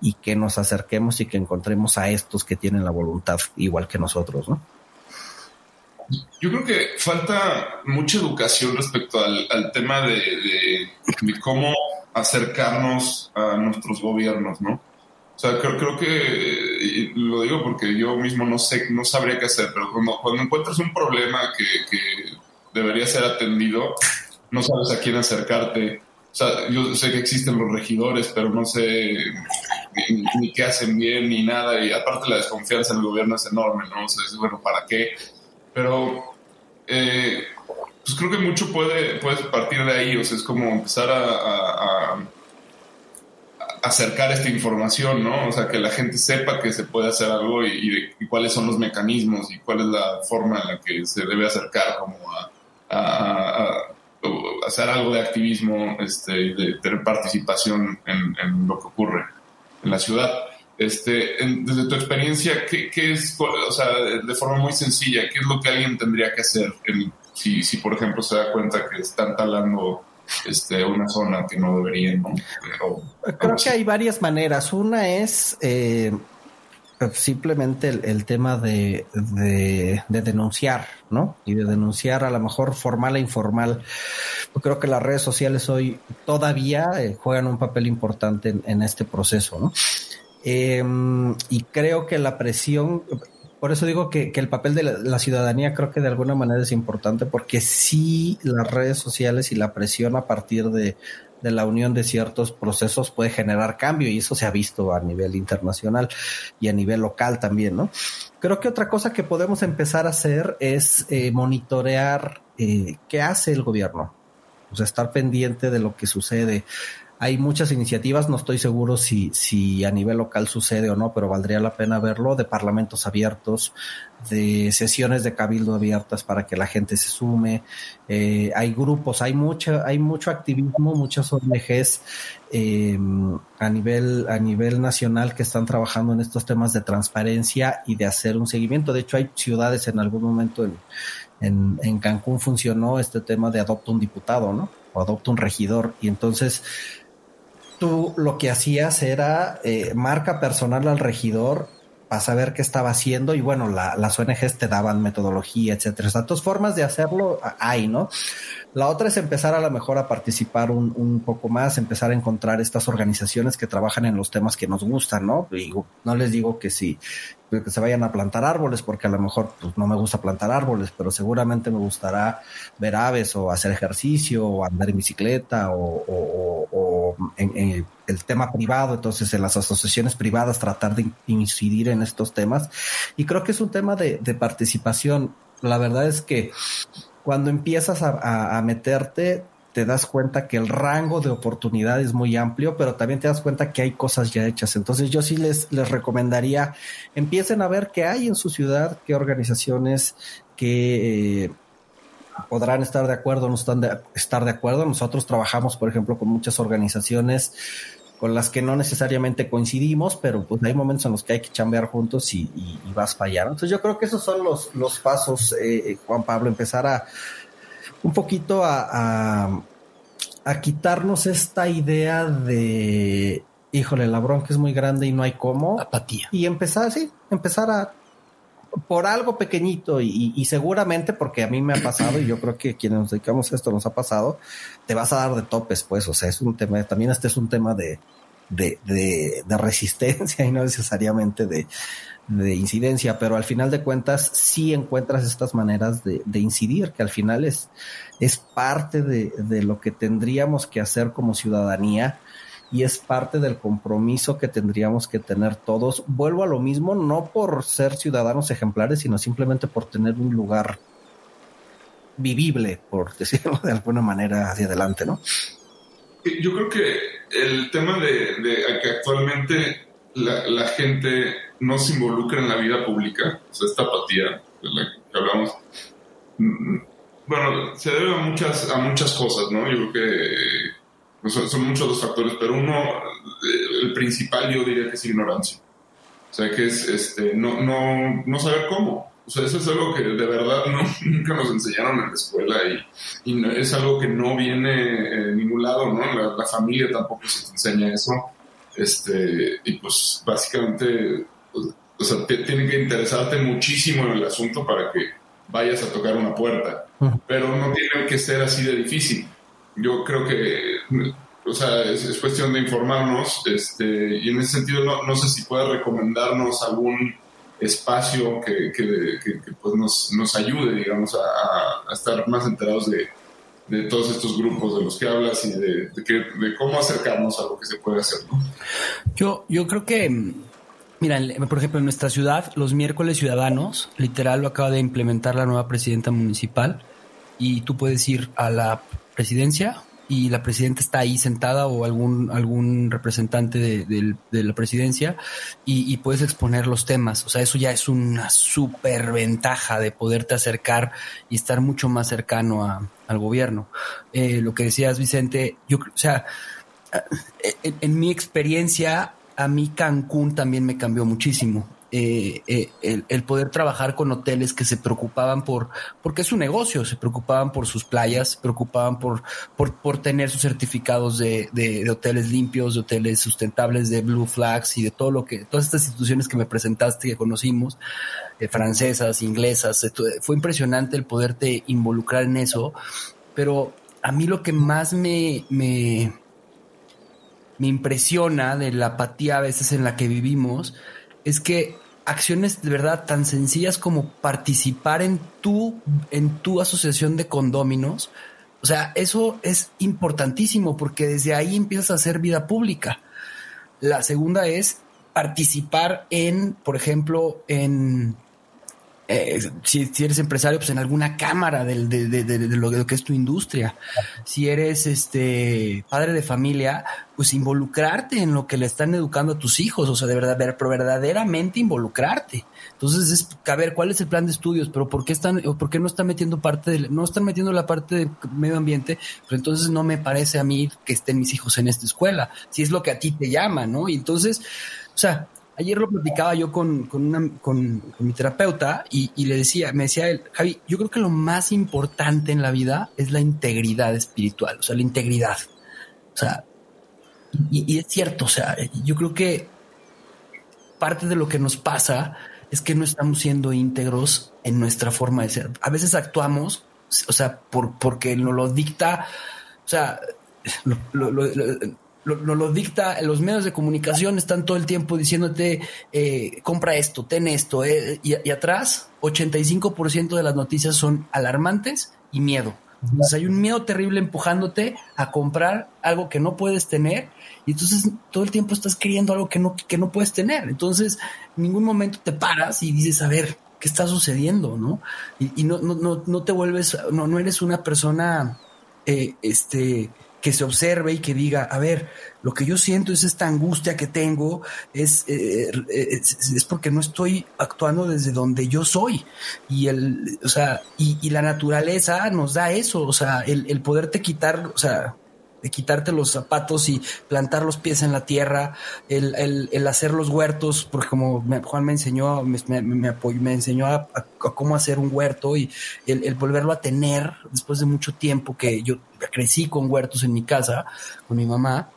y que nos acerquemos y que encontremos a estos que tienen la voluntad igual que nosotros, ¿no? Yo creo que falta mucha educación respecto al, tema de cómo acercarnos a nuestros gobiernos, ¿no? O sea, creo, creo que, lo digo porque yo mismo no sé, no sabría qué hacer, pero cuando, cuando encuentras un problema que, que debería ser atendido, no sabes a quién acercarte. O sea, yo sé que existen los regidores, pero no sé ni, qué hacen bien ni nada. Y aparte la desconfianza en el gobierno es enorme, ¿no? O sea, es bueno, ¿para qué? Pero eh, pues creo que mucho puede, puede partir de ahí. O sea, es como empezar a acercar esta información, ¿no? O sea, que la gente sepa que se puede hacer algo y, cuáles son los mecanismos y cuál es la forma en la que se debe acercar como a, hacer algo de activismo este, y de tener participación en, lo que ocurre en la ciudad. Este, desde tu experiencia, ¿qué, es, o sea, de forma muy sencilla, qué es lo que alguien tendría que hacer si, si, por ejemplo, se da cuenta que están talando este, una zona que no deberían, ¿no? Creo que hay varias maneras. Una es eh, simplemente el, tema de, de, denunciar, ¿no? Y de denunciar a lo mejor formal e informal. Yo creo que las redes sociales hoy todavía eh, juegan un papel importante en, este proceso, ¿no? Em, y creo que la presión, por eso digo que, el papel de la, ciudadanía creo que de alguna manera es importante porque sí las redes sociales y la presión a partir de, la unión de ciertos procesos puede generar cambio y eso se ha visto a nivel internacional y a nivel local también, ¿no? Creo que otra cosa que podemos empezar a hacer es eh, monitorear eh, qué hace el gobierno, o sea, estar pendiente de lo que sucede. Hay muchas iniciativas, no estoy seguro si, si a nivel local sucede o no, pero valdría la pena verlo, de parlamentos abiertos, de sesiones de cabildo abiertas para que la gente se sume. Eh, hay grupos, hay mucho, hay mucho activismo, muchas ONGs eh, a, nivel, a nivel nacional que están trabajando en estos temas de transparencia y de hacer un seguimiento. De hecho, hay ciudades en algún momento en, en, en Cancún funcionó este tema de adopta un diputado, ¿no? O adopta un regidor. Y entonces tú lo que hacías era eh, marca personal al regidor para saber qué estaba haciendo y bueno, las ONGs te daban metodología, etcétera. O sea, dos formas de hacerlo hay, ¿no? La otra es empezar a lo mejor a participar un, un, poco más, empezar a encontrar estas organizaciones que trabajan en los temas que nos gustan, ¿no? Digo, no les digo que si que se vayan a plantar árboles, porque a lo mejor pues, no me gusta plantar árboles, pero seguramente me gustará ver aves o hacer ejercicio o andar en bicicleta o, en, el tema privado, entonces en las asociaciones privadas tratar de incidir en estos temas. Y creo que es un tema de participación. La verdad es que cuando empiezas a, meterte, te das cuenta que el rango de oportunidad es muy amplio, pero también te das cuenta que hay cosas ya hechas. Entonces yo sí les, les recomendaría, empiecen a ver qué hay en su ciudad, qué organizaciones que... Eh, podrán estar de acuerdo no están de, estar de acuerdo. Nosotros trabajamos, por ejemplo, con muchas organizaciones con las que no necesariamente coincidimos, pero pues hay momentos en los que hay que chambear juntos y, vas para allá. Entonces yo creo que esos son los, los pasos, eh, eh, Juan Pablo, empezar a un poquito a, a, quitarnos esta idea de, híjole, la bronca es muy grande y no hay cómo. Apatía. Y empezar, sí, empezar a, por algo pequeñito y, y, seguramente porque a mí me ha pasado y yo creo que quienes nos dedicamos a esto nos ha pasado, te vas a dar de topes, pues, o sea, es un tema, también este es un tema de, de, de, resistencia y no necesariamente de, de, incidencia, pero al final de cuentas sí encuentras estas maneras de, de incidir, que al final es, es parte de, de lo que tendríamos que hacer como ciudadanía y es parte del compromiso que tendríamos que tener todos. Vuelvo a lo mismo, no por ser ciudadanos ejemplares, sino simplemente por tener un lugar vivible, por decirlo de alguna manera, hacia adelante, ¿no? Yo creo que el tema de, que actualmente la, gente no se involucra en la vida pública, o sea, esta apatía de la que hablamos, mm, bueno, se debe a muchas, a muchas cosas, ¿no? Yo creo que pues, son, muchos los factores, pero uno, el principal yo diría que es ignorancia. O sea, que es este, no, no, no saber cómo. O sea, eso es algo que de verdad no, nunca nos enseñaron en la escuela y, y es algo que no viene en ningún lado, ¿no? La, familia tampoco se te enseña eso. Este, y pues básicamente, pues, o sea, te, tiene que interesarte muchísimo en el asunto para que vayas a tocar una puerta. Pero no tiene que ser así de difícil. Yo creo que, o sea, es, cuestión de informarnos este, y en ese sentido no, no sé si puedes recomendarnos algún espacio que, pues nos, nos, ayude, digamos, a, estar más enterados de, todos estos grupos de los que hablas y de, de, cómo acercarnos a lo que se puede hacer. Yo, yo creo que, mira, por ejemplo, en nuestra ciudad, los miércoles ciudadanos, literal lo acaba de implementar la nueva presidenta municipal y tú puedes ir a la presidencia y la presidenta está ahí sentada o algún, algún representante de, la presidencia y, puedes exponer los temas. O sea, eso ya es una súper ventaja de poderte acercar y estar mucho más cercano al gobierno. Eh, lo que decías, Vicente, yo, o sea, en mi experiencia, a mí Cancún también me cambió muchísimo. Eh, eh, el, poder trabajar con hoteles que se preocupaban por, porque es un negocio, se preocupaban por sus playas, se preocupaban por, por, tener sus certificados de, hoteles limpios, de hoteles sustentables, de Blue Flags y de todo lo que, todas estas instituciones que me presentaste, que conocimos, eh, francesas, inglesas, fue impresionante el poderte involucrar en eso, pero a mí lo que más me, me, me impresiona de la apatía a veces en la que vivimos es que acciones de verdad tan sencillas como participar en tu, en tu asociación de condóminos. O sea, eso es importantísimo porque desde ahí empiezas a hacer vida pública. La segunda es participar en, por ejemplo, en eh, si, eres empresario, pues en alguna cámara de, lo, que es tu industria. Si eres este padre de familia, pues involucrarte en lo que le están educando a tus hijos, o sea, de verdad, pero verdaderamente involucrarte. Entonces es a ver cuál es el plan de estudios, pero por qué están, o por qué no están metiendo parte de, no están metiendo la parte del medio ambiente, pero entonces no me parece a mí que estén mis hijos en esta escuela, si es lo que a ti te llama, ¿no? Y entonces, o sea, Ayer lo platicaba yo con, con, mi terapeuta y, le decía, me decía él, Javi, yo creo que lo más importante en la vida es la integridad espiritual, o sea, la integridad. O sea, y, es cierto, o sea, yo creo que parte de lo que nos pasa es que no estamos siendo íntegros en nuestra forma de ser. A veces actuamos, o sea, por, porque nos lo dicta, o sea, lo, lo, lo, dicta, los medios de comunicación están todo el tiempo diciéndote, eh, compra esto, ten esto, eh, y, atrás 85% de las noticias son alarmantes y miedo. Entonces hay un miedo terrible empujándote a comprar algo que no puedes tener y entonces todo el tiempo estás queriendo algo que no, que no puedes tener. Entonces en ningún momento te paras y dices, a ver, ¿qué está sucediendo? ¿No? Y, y no, no, no, no, te vuelves, no, no eres una persona, eh, este, que se observe y que diga, a ver, lo que yo siento es esta angustia que tengo, es, eh, eh, es, porque no estoy actuando desde donde yo soy. Y el, o sea, y, la naturaleza nos da eso, o sea, el, el poderte quitar, o sea, de quitarte los zapatos y plantar los pies en la tierra, el, el, hacer los huertos, porque como Juan me enseñó, me, me, me, enseñó a, cómo hacer un huerto y el, volverlo a tener después de mucho tiempo que yo crecí con huertos en mi casa, con mi mamá,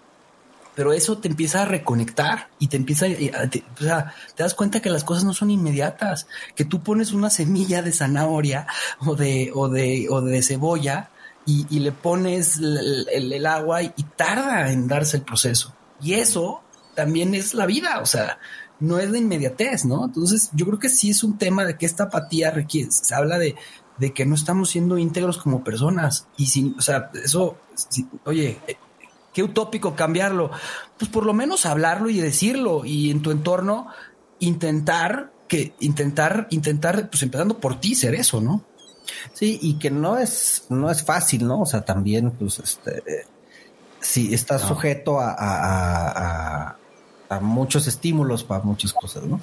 pero eso te empieza a reconectar y te empieza a, te, o sea, te das cuenta que las cosas no son inmediatas, que tú pones una semilla de zanahoria o de, o de, o de cebolla y, le pones el, agua y, tarda en darse el proceso. Y eso también es la vida, o sea, no es de inmediatez, ¿no? Entonces, yo creo que sí es un tema de que esta apatía requiere, se habla de, de que no estamos siendo íntegros como personas. Y sin, o sea, eso, oye, qué utópico cambiarlo. Pues por lo menos hablarlo y decirlo y en tu entorno intentar que, intentar, intentar, pues empezando por ti ser eso, ¿no? Sí, y que no es, no es fácil, ¿no? O sea, también, pues, este, sí, estás sujeto a, a, a, muchos estímulos para muchas cosas, ¿no?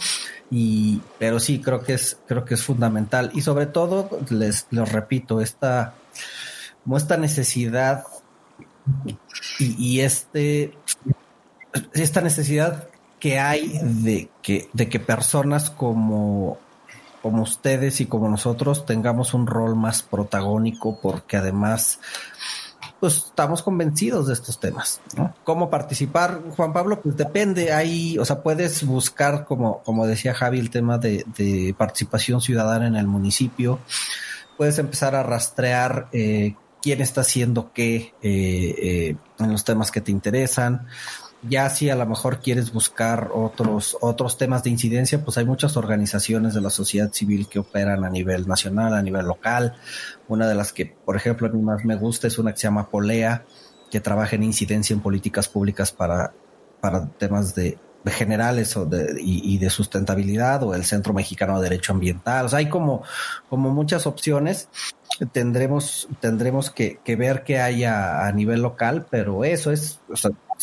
Y, pero sí, creo que es, creo que es fundamental. Y sobre todo, les, les repito, esta, como esta necesidad y, y este, esta necesidad que hay de que, de que personas como como ustedes y como nosotros tengamos un rol más protagónico porque además pues estamos convencidos de estos temas, ¿no? ¿Cómo participar, Juan Pablo? Pues depende, ahí, o sea, puedes buscar, como, como decía Javi, el tema de, de participación ciudadana en el municipio, puedes empezar a rastrear eh, quién está haciendo qué eh, eh, en los temas que te interesan, ya si a lo mejor quieres buscar otros, otros temas de incidencia, pues hay muchas organizaciones de la sociedad civil que operan a nivel nacional, a nivel local. Una de las que, por ejemplo, a mí más me gusta es una que se llama Polea, que trabaja en incidencia en políticas públicas para, para temas de, generales o de, y, de sustentabilidad o el Centro Mexicano de Derecho Ambiental. O sea, hay como, como muchas opciones. Tendremos, tendremos que, ver qué hay a, nivel local, pero eso es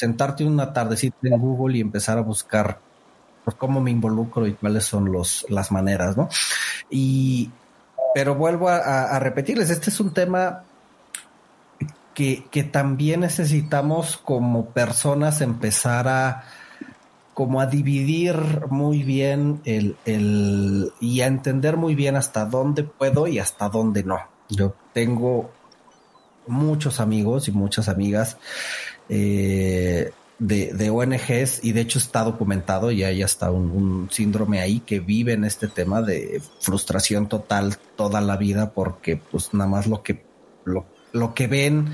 sentarte una tardecita en Google y empezar a buscar pues, cómo me involucro y cuáles son los, las maneras, ¿no? Y, pero vuelvo a, repetirles, este es un tema que, que también necesitamos como personas empezar a, como a dividir muy bien el, el, y a entender muy bien hasta dónde puedo y hasta dónde no. Yo tengo muchos amigos y muchas amigas eh, de, ONGs y de hecho está documentado y hay hasta un, un, síndrome ahí que vive en este tema de frustración total toda la vida porque pues nada más lo que lo, lo que ven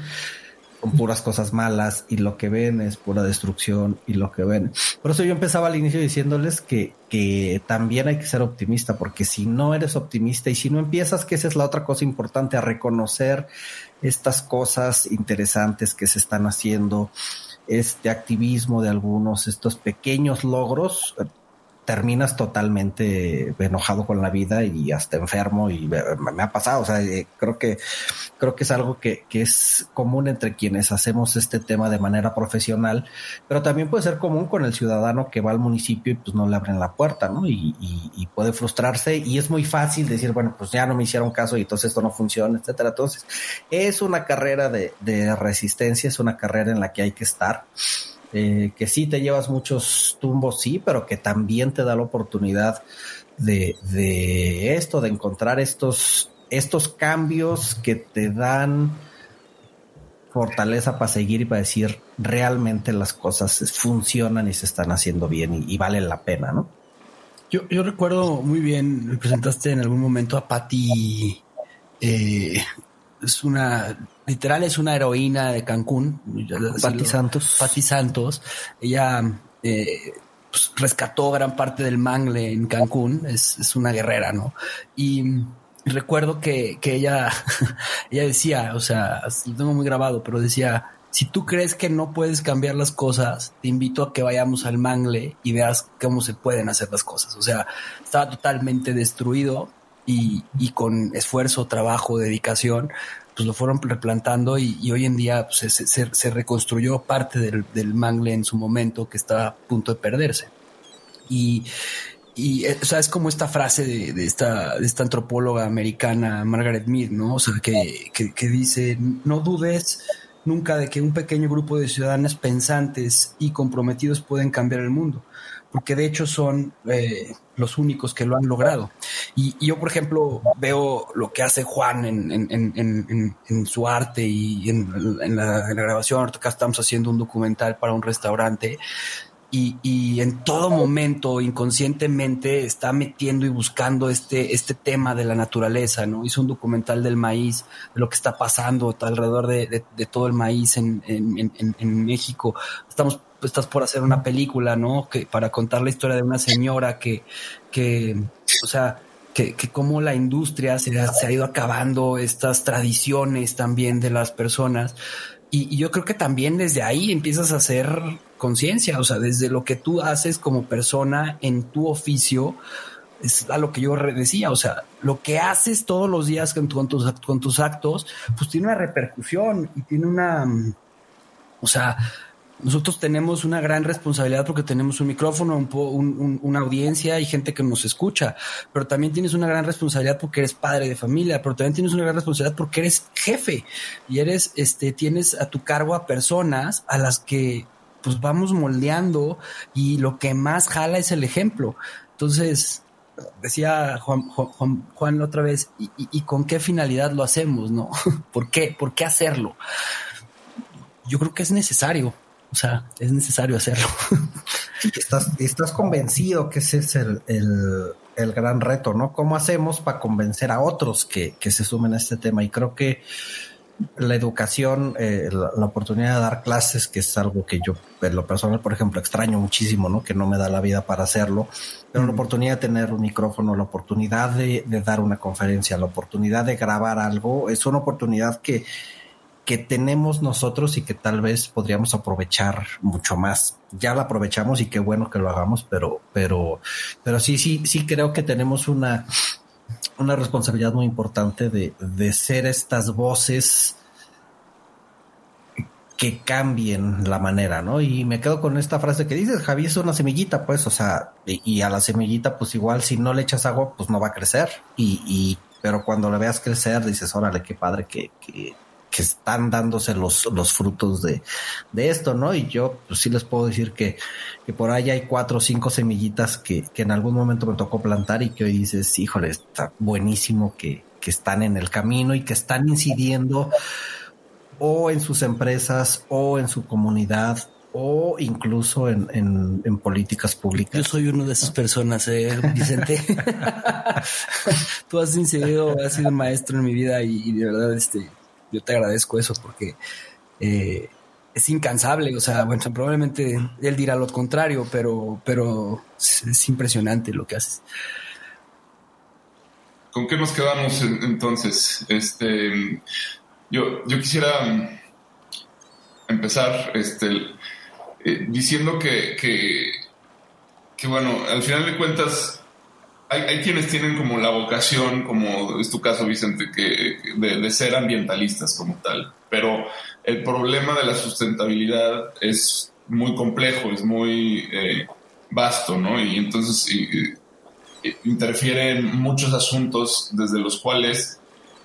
con puras cosas malas y lo que ven es pura destrucción y lo que ven. Por eso yo empezaba al inicio diciéndoles que, que también hay que ser optimista, porque si no eres optimista y si no empiezas, que esa es la otra cosa importante, a reconocer estas cosas interesantes que se están haciendo, este activismo de algunos, estos pequeños logros, terminas totalmente enojado con la vida y hasta enfermo y me, ha pasado, o sea, eh, creo que creo que es algo que, que, es común entre quienes hacemos este tema de manera profesional, pero también puede ser común con el ciudadano que va al municipio y pues no le abren la puerta, ¿no? Y, y, puede frustrarse y es muy fácil decir, bueno, pues ya no me hicieron caso y entonces esto no funciona, etcétera. Entonces, es una carrera de, de resistencia, es una carrera en la que hay que estar. Eh, que sí te llevas muchos tumbos, sí, pero que también te da la oportunidad de, de esto, de encontrar estos, estos cambios que te dan fortaleza para seguir y para decir realmente las cosas funcionan y se están haciendo bien y, y valen la pena, ¿no? Yo, yo recuerdo muy bien, me presentaste en algún momento a Patti, eh, es una literal es una heroína de Cancún. Pati Santos. Pati Santos. Ella eh, pues, rescató gran parte del mangle en Cancún. Es, una guerrera, ¿no? Y recuerdo que, ella, ella decía, o sea, lo tengo muy grabado, pero decía, si tú crees que no puedes cambiar las cosas, te invito a que vayamos al mangle y veas cómo se pueden hacer las cosas. O sea, estaba totalmente destruido y, con esfuerzo, trabajo, dedicación, pues lo fueron replantando y, hoy en día pues, se, reconstruyó parte del, mangle en su momento que estaba a punto de perderse. Y, y eh, o sea, es como esta frase de, esta, de esta antropóloga americana, Margaret Mead, ¿no? O sea, que, que, dice, no dudes nunca de que un pequeño grupo de ciudadanos pensantes y comprometidos pueden cambiar el mundo porque de hecho son eh, los únicos que lo han logrado. Y, yo, por ejemplo, veo lo que hace Juan en, su arte y en, la, grabación. Ahorita estamos haciendo un documental para un restaurante. Y, en todo momento, inconscientemente, está metiendo y buscando este, este tema de la naturaleza, ¿no? Hizo un documental del maíz, de lo que está pasando alrededor de, de todo el maíz en, México. Estamos estás por hacer una película, ¿no? Que para contar la historia de una señora que, que o sea, que, que cómo la industria se ha, se ha, ido acabando estas tradiciones también de las personas. Y, yo creo que también desde ahí empiezas a hacer conciencia, o sea, desde lo que tú haces como persona en tu oficio, es a lo que yo decía, o sea, lo que haces todos los días con, con, tus, con tus actos, pues tiene una repercusión y tiene una, o sea, nosotros tenemos una gran responsabilidad porque tenemos un micrófono, un, una audiencia y gente que nos escucha, pero también tienes una gran responsabilidad porque eres padre de familia, pero también tienes una gran responsabilidad porque eres jefe y eres, este, tienes a tu cargo a personas a las que pues vamos moldeando y lo que más jala es el ejemplo. Entonces, decía Juan, Juan, Juan otra vez, ¿y, y, con qué finalidad lo hacemos? ¿No? ¿Por qué? ¿Por qué hacerlo? Yo creo que es necesario o sea, es necesario hacerlo. estás, estás convencido que ese es el, el, gran reto, ¿no? ¿Cómo hacemos para convencer a otros que, que, se sumen a este tema? Y creo que la educación, eh, la, oportunidad de dar clases, que es algo que yo, en lo personal, por ejemplo, extraño muchísimo, ¿no? Que no me da la vida para hacerlo, pero la oportunidad de tener un micrófono, la oportunidad de, de dar una conferencia, la oportunidad de grabar algo, es una oportunidad que que tenemos nosotros y que tal vez podríamos aprovechar mucho más. Ya la aprovechamos y qué bueno que lo hagamos, pero, pero, pero sí, sí, sí creo que tenemos una, una responsabilidad muy importante de, de ser estas voces que cambien la manera, ¿no? Y me quedo con esta frase que dices, Javi, es una semillita, pues, o sea, y, a la semillita, pues igual si no le echas agua, pues no va a crecer. Y, y pero cuando le veas crecer, dices, órale, qué padre que, que están dándose los, los frutos de, de, esto, ¿no? Y yo pues, sí les puedo decir que, que por ahí hay cuatro o cinco semillitas que, que, en algún momento me tocó plantar y que hoy dices, híjole, está buenísimo que, que están en el camino y que están incidiendo o en sus empresas o en su comunidad o incluso en, en, en, políticas públicas. Yo soy uno de esas personas, eh, Vicente. Tú has incidido, has sido maestro en mi vida y, y de verdad, este, yo te agradezco eso porque eh, es incansable. O sea, bueno, probablemente él dirá lo contrario, pero, pero es, impresionante lo que haces. ¿Con qué nos quedamos entonces? Este, yo, yo quisiera empezar este, eh, diciendo que, que, que, bueno, al final de cuentas, hay, quienes tienen como la vocación, como es tu caso, Vicente, que, de, ser ambientalistas como tal. Pero el problema de la sustentabilidad es muy complejo, es muy eh, vasto, ¿no? Y entonces interfiere en muchos asuntos desde los cuales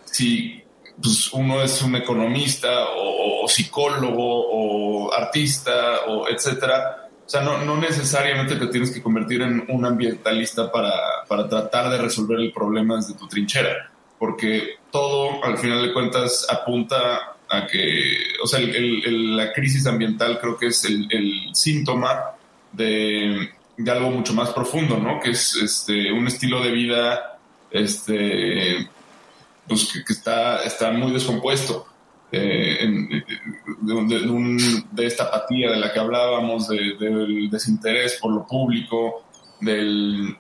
si pues, uno es un economista o, psicólogo o artista o etcétera, o sea, no, necesariamente te tienes que convertir en un ambientalista para, tratar de resolver el problema desde tu trinchera, porque todo, al final de cuentas, apunta a que, o sea, la crisis ambiental creo que es el, síntoma de, algo mucho más profundo, ¿no? Que es este, un estilo de vida este, pues, que, está, está muy descompuesto. Eh, de, esta apatía de la que hablábamos, del desinterés por lo público, de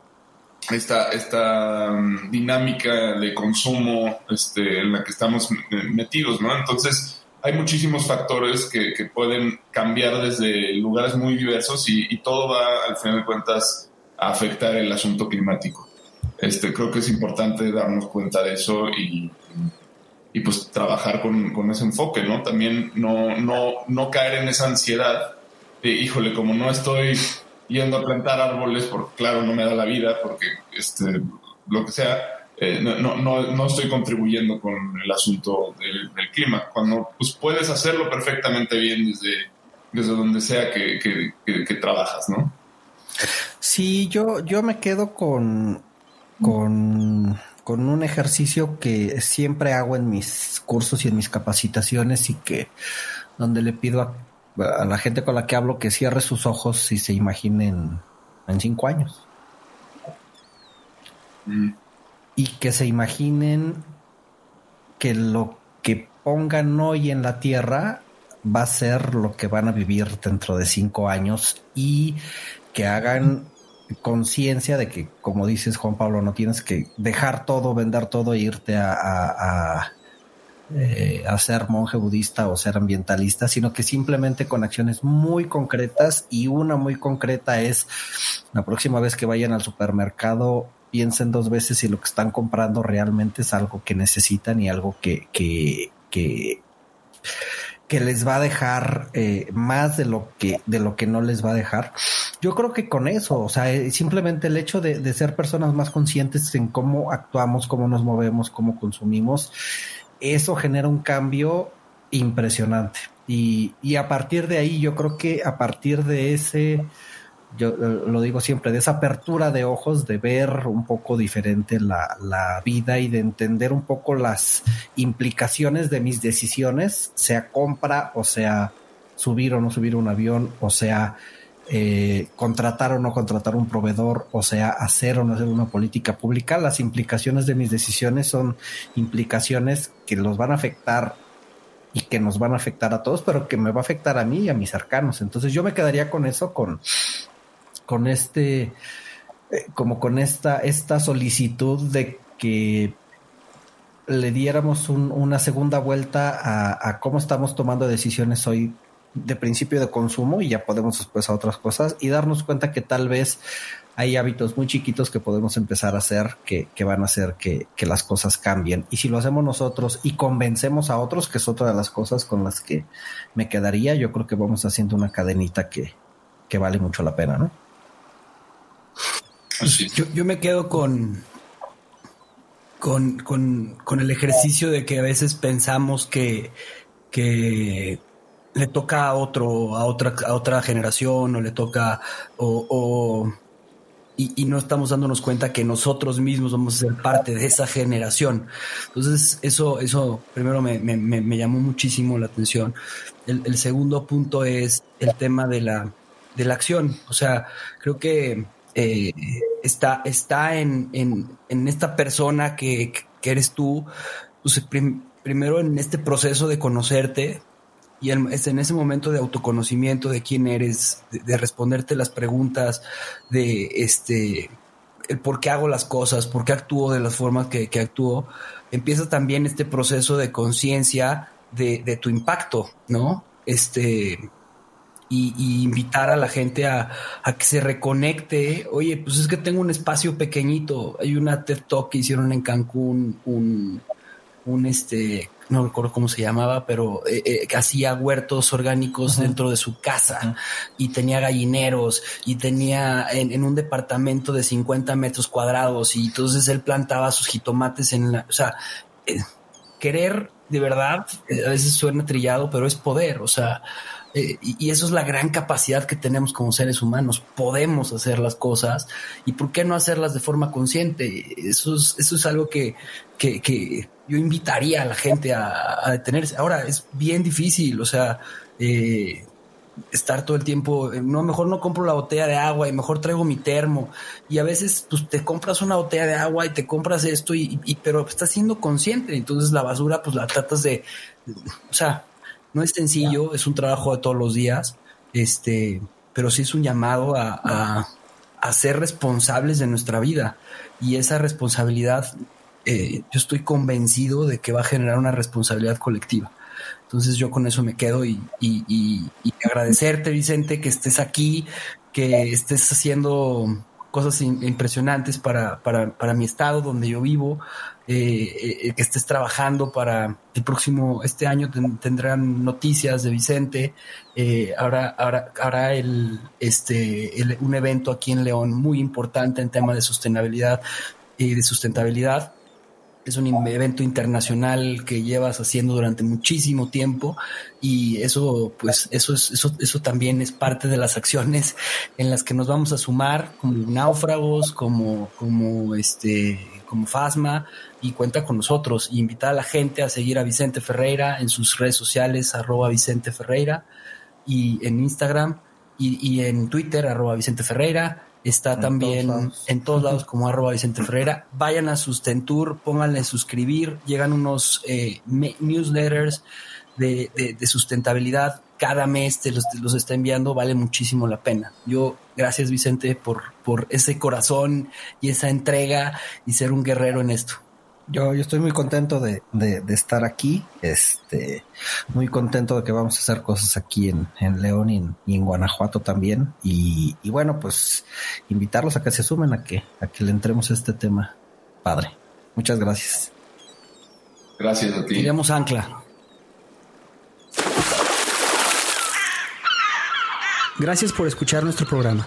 esta, esta mm, dinámica de consumo este, en la que estamos metidos, ¿no? Entonces, hay muchísimos factores que, pueden cambiar desde lugares muy diversos y, todo va, al final de cuentas, a afectar el asunto climático. Este, creo que es importante darnos cuenta de eso y, y pues trabajar con, ese enfoque, ¿no? También no, no, no caer en esa ansiedad de, híjole, como no estoy yendo a plantar árboles, porque claro, no me da la vida, porque este, lo que sea, eh, no, no, no, estoy contribuyendo con el asunto del, clima, cuando pues puedes hacerlo perfectamente bien desde, desde donde sea que, que, trabajas, ¿no? Sí, yo, yo me quedo con, con con un ejercicio que siempre hago en mis cursos y en mis capacitaciones y que donde le pido a, la gente con la que hablo que cierre sus ojos y se imaginen en cinco años. Mm. Y que se imaginen que lo que pongan hoy en la tierra va a ser lo que van a vivir dentro de cinco años y que hagan conciencia de que, como dices Juan Pablo, no tienes que dejar todo, vender todo e irte a, eh, a, ser monje budista o ser ambientalista, sino que simplemente con acciones muy concretas y una muy concreta es la próxima vez que vayan al supermercado piensen dos veces si lo que están comprando realmente es algo que necesitan y algo que, que, que que les va a dejar eh, más de lo que de lo que no les va a dejar. Yo creo que con eso, o sea, eh, simplemente el hecho de, ser personas más conscientes en cómo actuamos, cómo nos movemos, cómo consumimos, eso genera un cambio impresionante. Y, y a partir de ahí, yo creo que a partir de ese yo eh, lo digo siempre, de esa apertura de ojos, de ver un poco diferente la, vida y de entender un poco las implicaciones de mis decisiones, sea compra o sea subir o no subir un avión, o sea eh, contratar o no contratar un proveedor, o sea hacer o no hacer una política pública, las implicaciones de mis decisiones son implicaciones que los van a afectar y que nos van a afectar a todos, pero que me va a afectar a mí y a mis cercanos. Entonces yo me quedaría con eso, con, con este, eh, como con esta, esta solicitud de que le diéramos una segunda vuelta a, cómo estamos tomando decisiones hoy de principio de consumo y ya podemos después a otras cosas y darnos cuenta que tal vez hay hábitos muy chiquitos que podemos empezar a hacer que, van a hacer que, las cosas cambien. Y si lo hacemos nosotros y convencemos a otros, que es otra de las cosas con las que me quedaría, yo creo que vamos haciendo una cadenita que, vale mucho la pena, ¿no? Yo, yo me quedo con, con, con, el ejercicio de que a veces pensamos que, que le toca a otro, a otra, a otra generación, o le toca, o, y, no estamos dándonos cuenta que nosotros mismos vamos a ser parte de esa generación. Entonces, eso, eso primero me, me, llamó muchísimo la atención. El, segundo punto es el tema de la, de la acción. O sea, creo que eh, está, está en, en, esta persona que, eres tú, pues, primero en este proceso de conocerte y en, ese momento de autoconocimiento de quién eres, de, responderte las preguntas, de este, por qué hago las cosas, por qué actúo de las formas que, que actúo, empieza también este proceso de conciencia de, de tu impacto, ¿no? Este, y, invitar a la gente a, que se reconecte. Oye, pues es que tengo un espacio pequeñito. Hay una TED Talk que hicieron en Cancún, un, un este, no recuerdo cómo se llamaba, pero eh, eh, hacía huertos orgánicos dentro de su casa y tenía gallineros y tenía en, un departamento de 50 metros cuadrados y entonces él plantaba sus jitomates en la, o sea, eh, querer de verdad, a veces suena trillado, pero es poder, o sea, eh, y, eso es la gran capacidad que tenemos como seres humanos. Podemos hacer las cosas y por qué no hacerlas de forma consciente. Eso es, eso es algo que, que, yo invitaría a la gente a, detenerse. Ahora es bien difícil, o sea, eh, estar todo el tiempo, eh, no, mejor no compro la botella de agua y mejor traigo mi termo. Y a veces pues, te compras una botella de agua y te compras esto, y, y pero estás siendo consciente. Entonces la basura pues la tratas de, o sea, no es sencillo, es un trabajo de todos los días, este, pero sí es un llamado a, a, ser responsables de nuestra vida. Y esa responsabilidad, eh, yo estoy convencido de que va a generar una responsabilidad colectiva. Entonces yo con eso me quedo y, y, y, y agradecerte, Vicente, que estés aquí, que estés haciendo cosas impresionantes para, para, para, mi estado donde yo vivo, eh, eh, que estés trabajando para el próximo, este año tendrán noticias de Vicente, eh, ahora, ahora el, este, un evento aquí en León muy importante en tema de sostenibilidad y de sustentabilidad. Es un evento internacional que llevas haciendo durante muchísimo tiempo y eso, pues, eso es, eso, eso también es parte de las acciones en las que nos vamos a sumar como náufragos, como, como este, como Fasma y cuenta con nosotros. Y invitar a la gente a seguir a Vicente Ferreira en sus redes sociales, arroba Vicente Ferreira, y en Instagram y, en Twitter, arroba Vicente Ferreira. Está también en todos lados como arroba Vicente Ferreira. Vayan a Sustentur, pónganle suscribir. Llegan unos eh, newsletters de, de, sustentabilidad. Cada mes te los, los, está enviando, vale muchísimo la pena. Yo, gracias Vicente por, por ese corazón y esa entrega y ser un guerrero en esto. Yo, yo estoy muy contento de, de, estar aquí, este, muy contento de que vamos a hacer cosas aquí en, en León y en, Guanajuato también. Y, y, bueno, pues invitarlos a que se sumen a que, a que le entremos a este tema. Padre, muchas gracias. Gracias a ti. Iremos ancla. Gracias por escuchar nuestro programa.